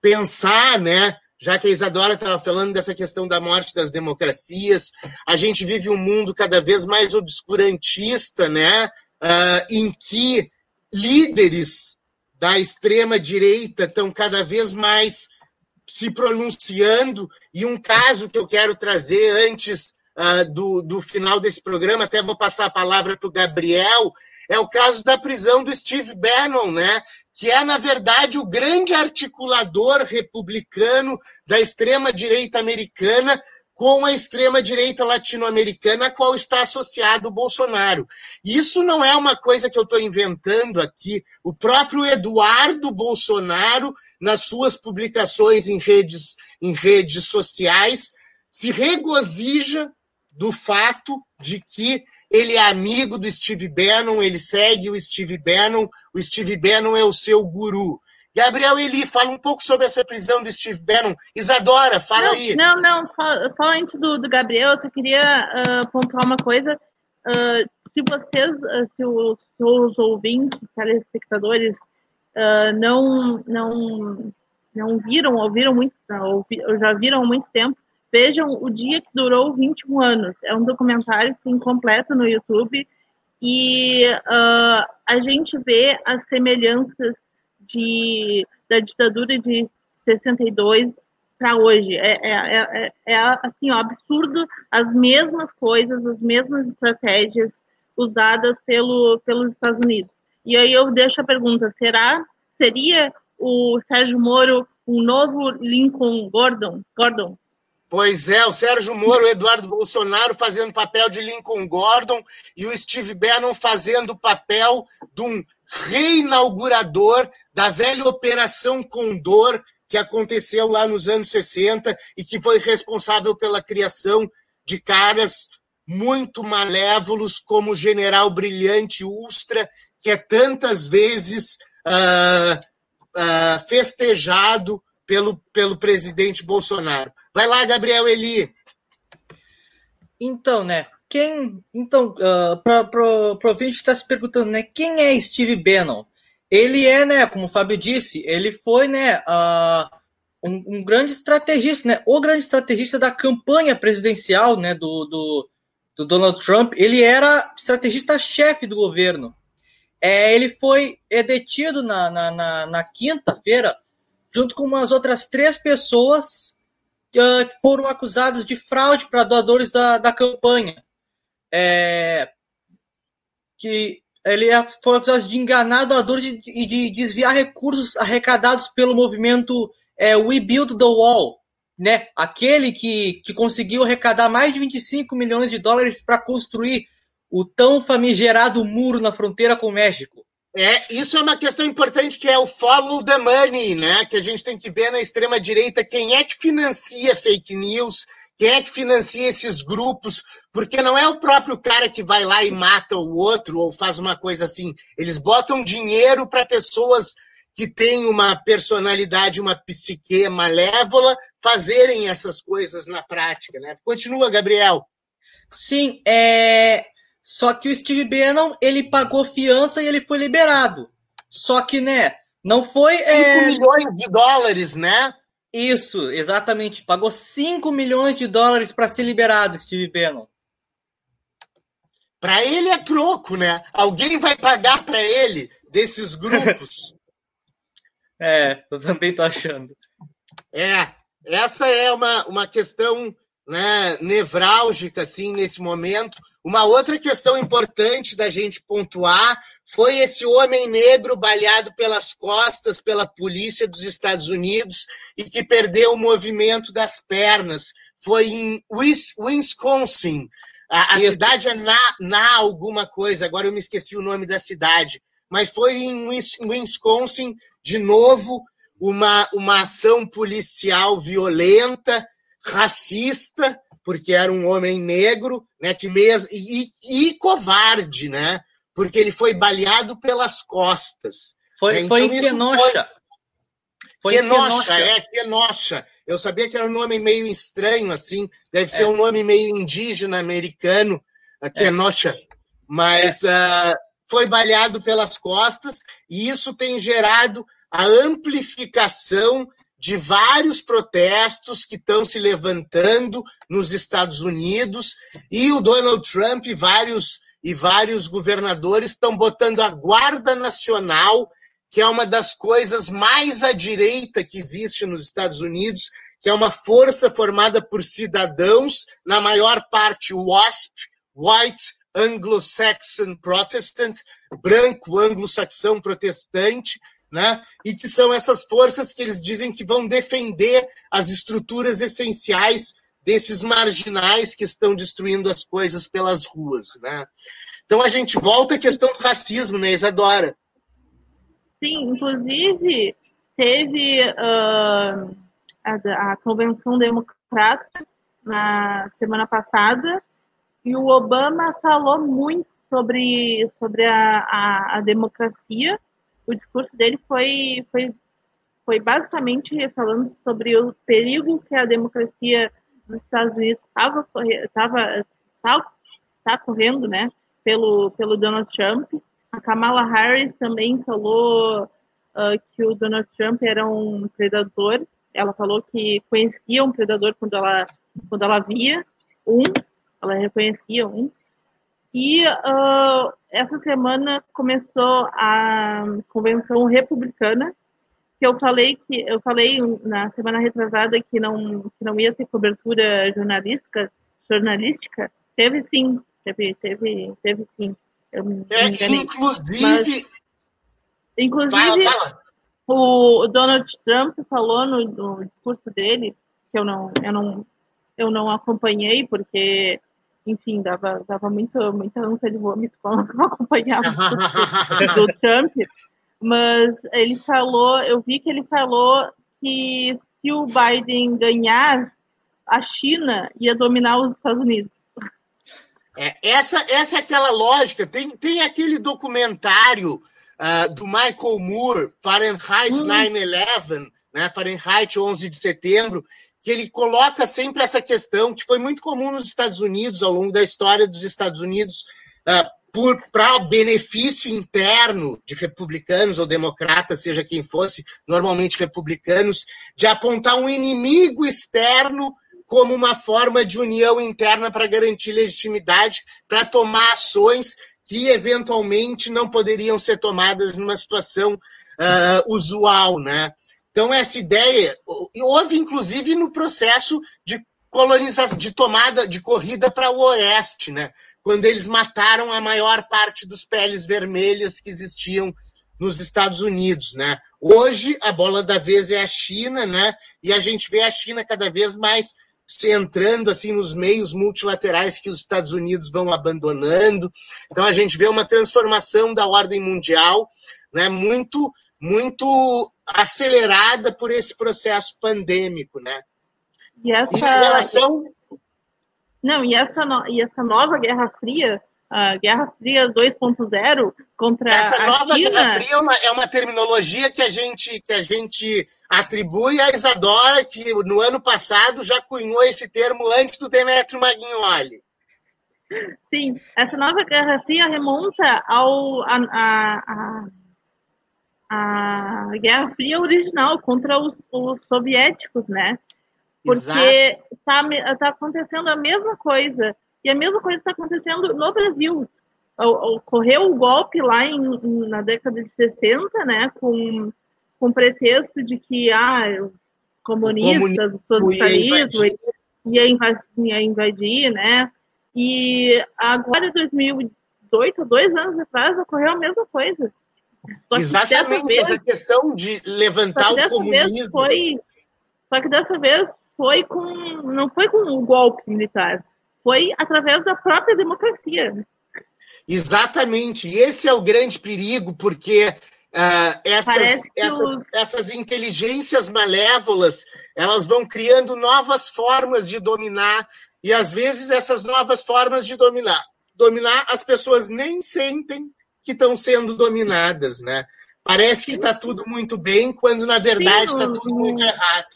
pensar né? já que a Isadora estava falando dessa questão da morte das democracias, a gente vive um mundo cada vez mais obscurantista, né? Uh, em que líderes da extrema direita estão cada vez mais se pronunciando, e um caso que eu quero trazer antes uh, do, do final desse programa, até vou passar a palavra para o Gabriel, é o caso da prisão do Steve Bannon, né? Que é, na verdade, o grande articulador republicano da extrema-direita americana com a extrema-direita latino-americana, a qual está associado o Bolsonaro. Isso não é uma coisa que eu estou inventando aqui. O próprio Eduardo Bolsonaro, nas suas publicações em redes, em redes sociais, se regozija do fato de que ele é amigo do Steve Bannon, ele segue o Steve Bannon, o Steve Bannon é o seu guru. Gabriel Eli, fala um pouco sobre essa prisão do Steve Bannon. Isadora, fala não, aí. Não, não, só, só antes do, do, Gabriel, eu só queria uh, pontuar uma coisa. Uh, se vocês, uh, se os seus ouvintes, telespectadores, não, não, não viram, ouviram muito, não, já viram há muito tempo, vejam O Dia que Durou 21 Anos. É um documentário que tem completo no YouTube e uh, a gente vê as semelhanças de, da ditadura de 62 para hoje. É, é, é, é, assim, ó, absurdo as mesmas coisas, as mesmas estratégias usadas pelo, pelos Estados Unidos. E aí eu deixo a pergunta: será seria o Sérgio Moro um novo Lincoln Gordon? Gordon? Pois é, o Sérgio Moro, o Eduardo Bolsonaro fazendo papel de Lincoln Gordon e o Steve Bannon fazendo o papel de um reinaugurador da velha Operação Condor que aconteceu lá nos anos 60 e que foi responsável pela criação de caras muito malévolos como o general brilhante Ustra, que é tantas vezes uh, uh, festejado pelo, pelo presidente Bolsonaro. Vai lá, Gabriel Eli. Então, né? Quem. Então, uh, para o ouvinte está se perguntando, né? Quem é Steve Bannon? Ele é, né? Como o Fábio disse, ele foi, né? Uh, um, um, grande estrategista, né? O grande estrategista da campanha presidencial, né? Do, do, do Donald Trump. Ele era estrategista-chefe do governo. É, ele foi é, detido na, na, na, na quinta-feira, junto com umas outras três pessoas que foram acusados de fraude para doadores da, da campanha. É, que ele é, foram acusados de enganar doadores e de, de, desviar recursos arrecadados pelo movimento é, We Build the Wall, né? aquele que, que conseguiu arrecadar mais de 25 milhões de dólares para construir o tão famigerado muro na fronteira com o México. É, isso é uma questão importante que é o follow the money, né? Que a gente tem que ver na extrema direita quem é que financia fake news, quem é que financia esses grupos, porque não é o próprio cara que vai lá e mata o outro ou faz uma coisa assim. Eles botam dinheiro para pessoas que têm uma personalidade, uma psique malévola, fazerem essas coisas na prática, né? Continua, Gabriel. Sim, é só que o Steve Bannon, ele pagou fiança e ele foi liberado. Só que, né, não foi... 5 é... milhões de dólares, né? Isso, exatamente. Pagou 5 milhões de dólares para ser liberado, Steve Bannon. Para ele é troco, né? Alguém vai pagar para ele desses grupos. [laughs] é, eu também tô achando. É, essa é uma, uma questão né, nevrálgica assim nesse momento. Uma outra questão importante da gente pontuar foi esse homem negro baleado pelas costas pela polícia dos Estados Unidos e que perdeu o movimento das pernas. Foi em Wisconsin. A, a cidade é na, na alguma coisa, agora eu me esqueci o nome da cidade, mas foi em Wisconsin, de novo, uma, uma ação policial violenta, racista, porque era um homem negro, né, que mesmo e, e covarde, né, porque ele foi baleado pelas costas. Foi, né? então, foi em Kenosha. Foi, Kenosha, é, Kenosha. Eu sabia que era um nome meio estranho, assim, deve ser é. um nome meio indígena americano, Kenosha. É. Mas é. uh, foi baleado pelas costas, e isso tem gerado a amplificação de vários protestos que estão se levantando nos Estados Unidos e o Donald Trump e vários e vários governadores estão botando a Guarda Nacional, que é uma das coisas mais à direita que existe nos Estados Unidos, que é uma força formada por cidadãos, na maior parte WASP, White Anglo-Saxon Protestant, branco anglo-saxão protestante, né? E que são essas forças que eles dizem que vão defender as estruturas essenciais desses marginais que estão destruindo as coisas pelas ruas, né? Então a gente volta à questão do racismo, né, Isadora? Sim, inclusive teve uh, a, a convenção democrata na semana passada e o Obama falou muito sobre, sobre a, a, a democracia o discurso dele foi, foi, foi basicamente falando sobre o perigo que a democracia dos Estados Unidos estava estava tá, tá correndo, né, pelo pelo Donald Trump. A Kamala Harris também falou uh, que o Donald Trump era um predador. Ela falou que conhecia um predador quando ela quando ela via um, ela reconhecia um. E uh, essa semana começou a convenção republicana, que eu falei que eu falei na semana retrasada que não que não ia ter cobertura jornalística, jornalística. Teve sim, teve teve teve sim. É, inclusive Mas, inclusive fala, fala. o Donald Trump falou no, no discurso dele que eu não eu não eu não acompanhei porque enfim, dava, dava muito, muita ânsia de vômito quando [laughs] eu acompanhava do, [laughs] do Trump. Mas ele falou, eu vi que ele falou que se o Biden ganhar, a China ia dominar os Estados Unidos. É, essa, essa é aquela lógica. Tem, tem aquele documentário uh, do Michael Moore, Fahrenheit hum. 9-11, né, Fahrenheit 11 de setembro, que ele coloca sempre essa questão que foi muito comum nos Estados Unidos, ao longo da história dos Estados Unidos, uh, para benefício interno de republicanos ou democratas, seja quem fosse, normalmente republicanos, de apontar um inimigo externo como uma forma de união interna para garantir legitimidade, para tomar ações que eventualmente não poderiam ser tomadas numa situação uh, usual, né? Então, essa ideia houve, inclusive, no processo de colonização, de tomada, de corrida para o oeste, né? quando eles mataram a maior parte dos peles vermelhas que existiam nos Estados Unidos. Né? Hoje, a bola da vez é a China, né? e a gente vê a China cada vez mais se entrando assim nos meios multilaterais que os Estados Unidos vão abandonando. Então a gente vê uma transformação da ordem mundial, né, muito muito acelerada por esse processo pandêmico, né? E essa e relação não e essa no... e essa nova Guerra Fria a Guerra Fria 2.0 contra essa nova China... Guerra Fria é uma, é uma terminologia que a gente que a gente atribui a Isadora que no ano passado já cunhou esse termo antes do Demetrio Magnoli. Sim, essa nova Guerra Fria remonta ao a, a, a a Guerra Fria original contra os, os soviéticos, né? Porque está tá acontecendo a mesma coisa. E a mesma coisa está acontecendo no Brasil. Ocorreu o golpe lá em, na década de 60, né? Com, com pretexto de que ah, os comunistas, o socialismo ia invadir, ia invadir, né? E agora, em 2018, dois anos atrás, ocorreu a mesma coisa. Exatamente, vez, essa questão de levantar o comunismo. Foi, só que dessa vez foi com, não foi com um golpe militar, foi através da própria democracia. Exatamente, esse é o grande perigo, porque uh, essas, os... essas inteligências malévolas elas vão criando novas formas de dominar, e às vezes essas novas formas de dominar, dominar as pessoas nem sentem que estão sendo dominadas, né? Parece que está tudo muito bem, quando na verdade está tudo muito errado.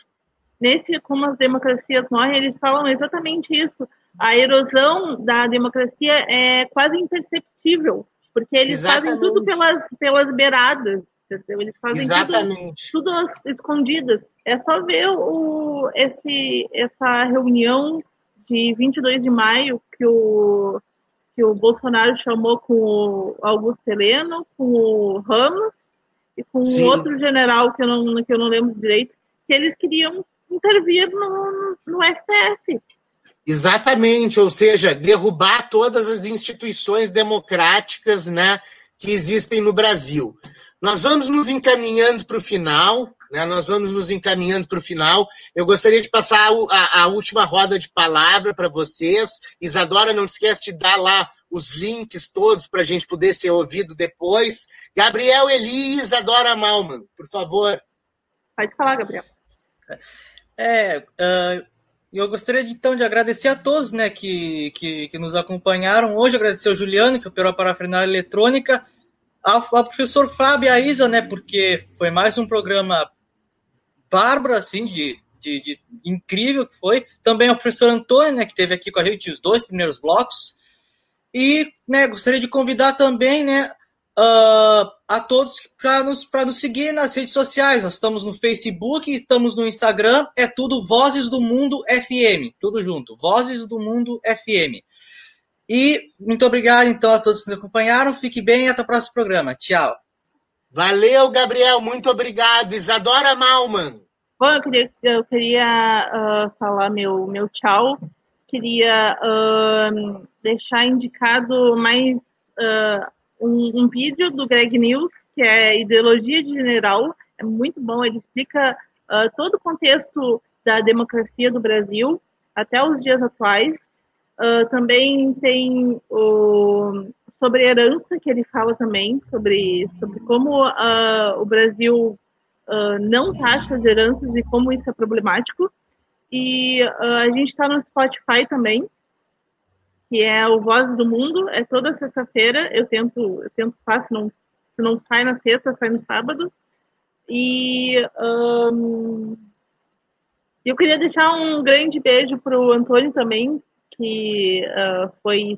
Nesse Como as Democracias Morrem, eles falam exatamente isso. A erosão da democracia é quase imperceptível, porque eles exatamente. fazem tudo pelas, pelas beiradas, entendeu? Eles fazem exatamente. tudo, tudo escondidas. É só ver o, esse, essa reunião de 22 de maio que o que o Bolsonaro chamou com o Augusto Heleno, com o Ramos e com Sim. outro general que eu, não, que eu não lembro direito, que eles queriam intervir no, no STF. Exatamente, ou seja, derrubar todas as instituições democráticas né, que existem no Brasil. Nós vamos nos encaminhando para o final, né, nós vamos nos encaminhando para o final. Eu gostaria de passar a, a última roda de palavra para vocês. Isadora, não esquece de dar lá os links todos para a gente poder ser ouvido depois. Gabriel Eli e Isadora Malman, por favor. Pode falar, Gabriel. É, uh, eu gostaria de, então de agradecer a todos né, que, que, que, nos acompanharam hoje, agradecer ao Juliano, que operou a parafernália eletrônica, ao professor Fábio e a Isa, né, porque foi mais um programa bárbaro, assim, de, de, de, incrível que foi. Também ao professor Antônio, né, que teve aqui com a gente os dois primeiros blocos. E né, gostaria de convidar também né, uh, a todos para nos, nos seguir nas redes sociais. Nós estamos no Facebook, estamos no Instagram, é tudo Vozes do Mundo FM, tudo junto, Vozes do Mundo FM. E muito obrigado, então, a todos que nos acompanharam. Fique bem e até o próximo programa. Tchau. Valeu, Gabriel. Muito obrigado. Isadora Malman. Bom, eu queria, eu queria uh, falar meu, meu tchau. Queria uh, deixar indicado mais uh, um, um, vídeo do Greg News, que é Ideologia de General. É muito bom, ele explica todo o contexto da democracia do Brasil até os dias atuais. Uh, também tem o, sobre herança, que ele fala também, sobre, sobre como uh, o Brasil uh, não taxa as heranças e como isso é problemático. E a gente está no Spotify também, que é o Voz do Mundo, é toda sexta-feira, eu tento, eu tento fazer, se não, se não sai na sexta, sai no sábado. E um, eu queria deixar um grande beijo para o Antônio também, que uh, foi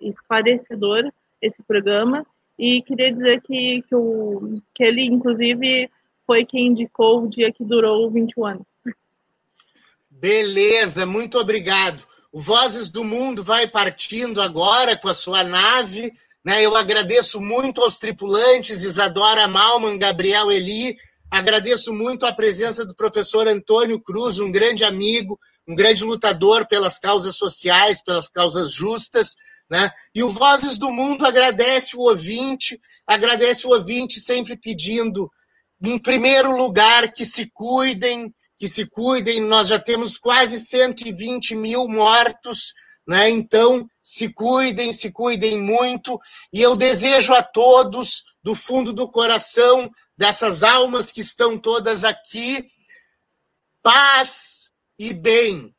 esclarecedor esse programa e queria dizer que, que, o, que ele, inclusive, foi quem indicou o dia que durou 21 anos. Beleza, muito obrigado. O Vozes do Mundo vai partindo agora com a sua nave. Né? Eu agradeço muito aos tripulantes, Isadora Malman, Gabriel Eli. Agradeço muito a presença do professor Antônio Cruz, um grande amigo, um grande lutador pelas causas sociais, pelas causas justas, né? E o Vozes do Mundo agradece o ouvinte, agradece o ouvinte sempre pedindo, em primeiro lugar, que se cuidem, que se cuidem. Nós já temos quase 120 mil mortos, né? Então, se cuidem, se cuidem muito. E eu desejo a todos, do fundo do coração, dessas almas que estão todas aqui, paz, e bem.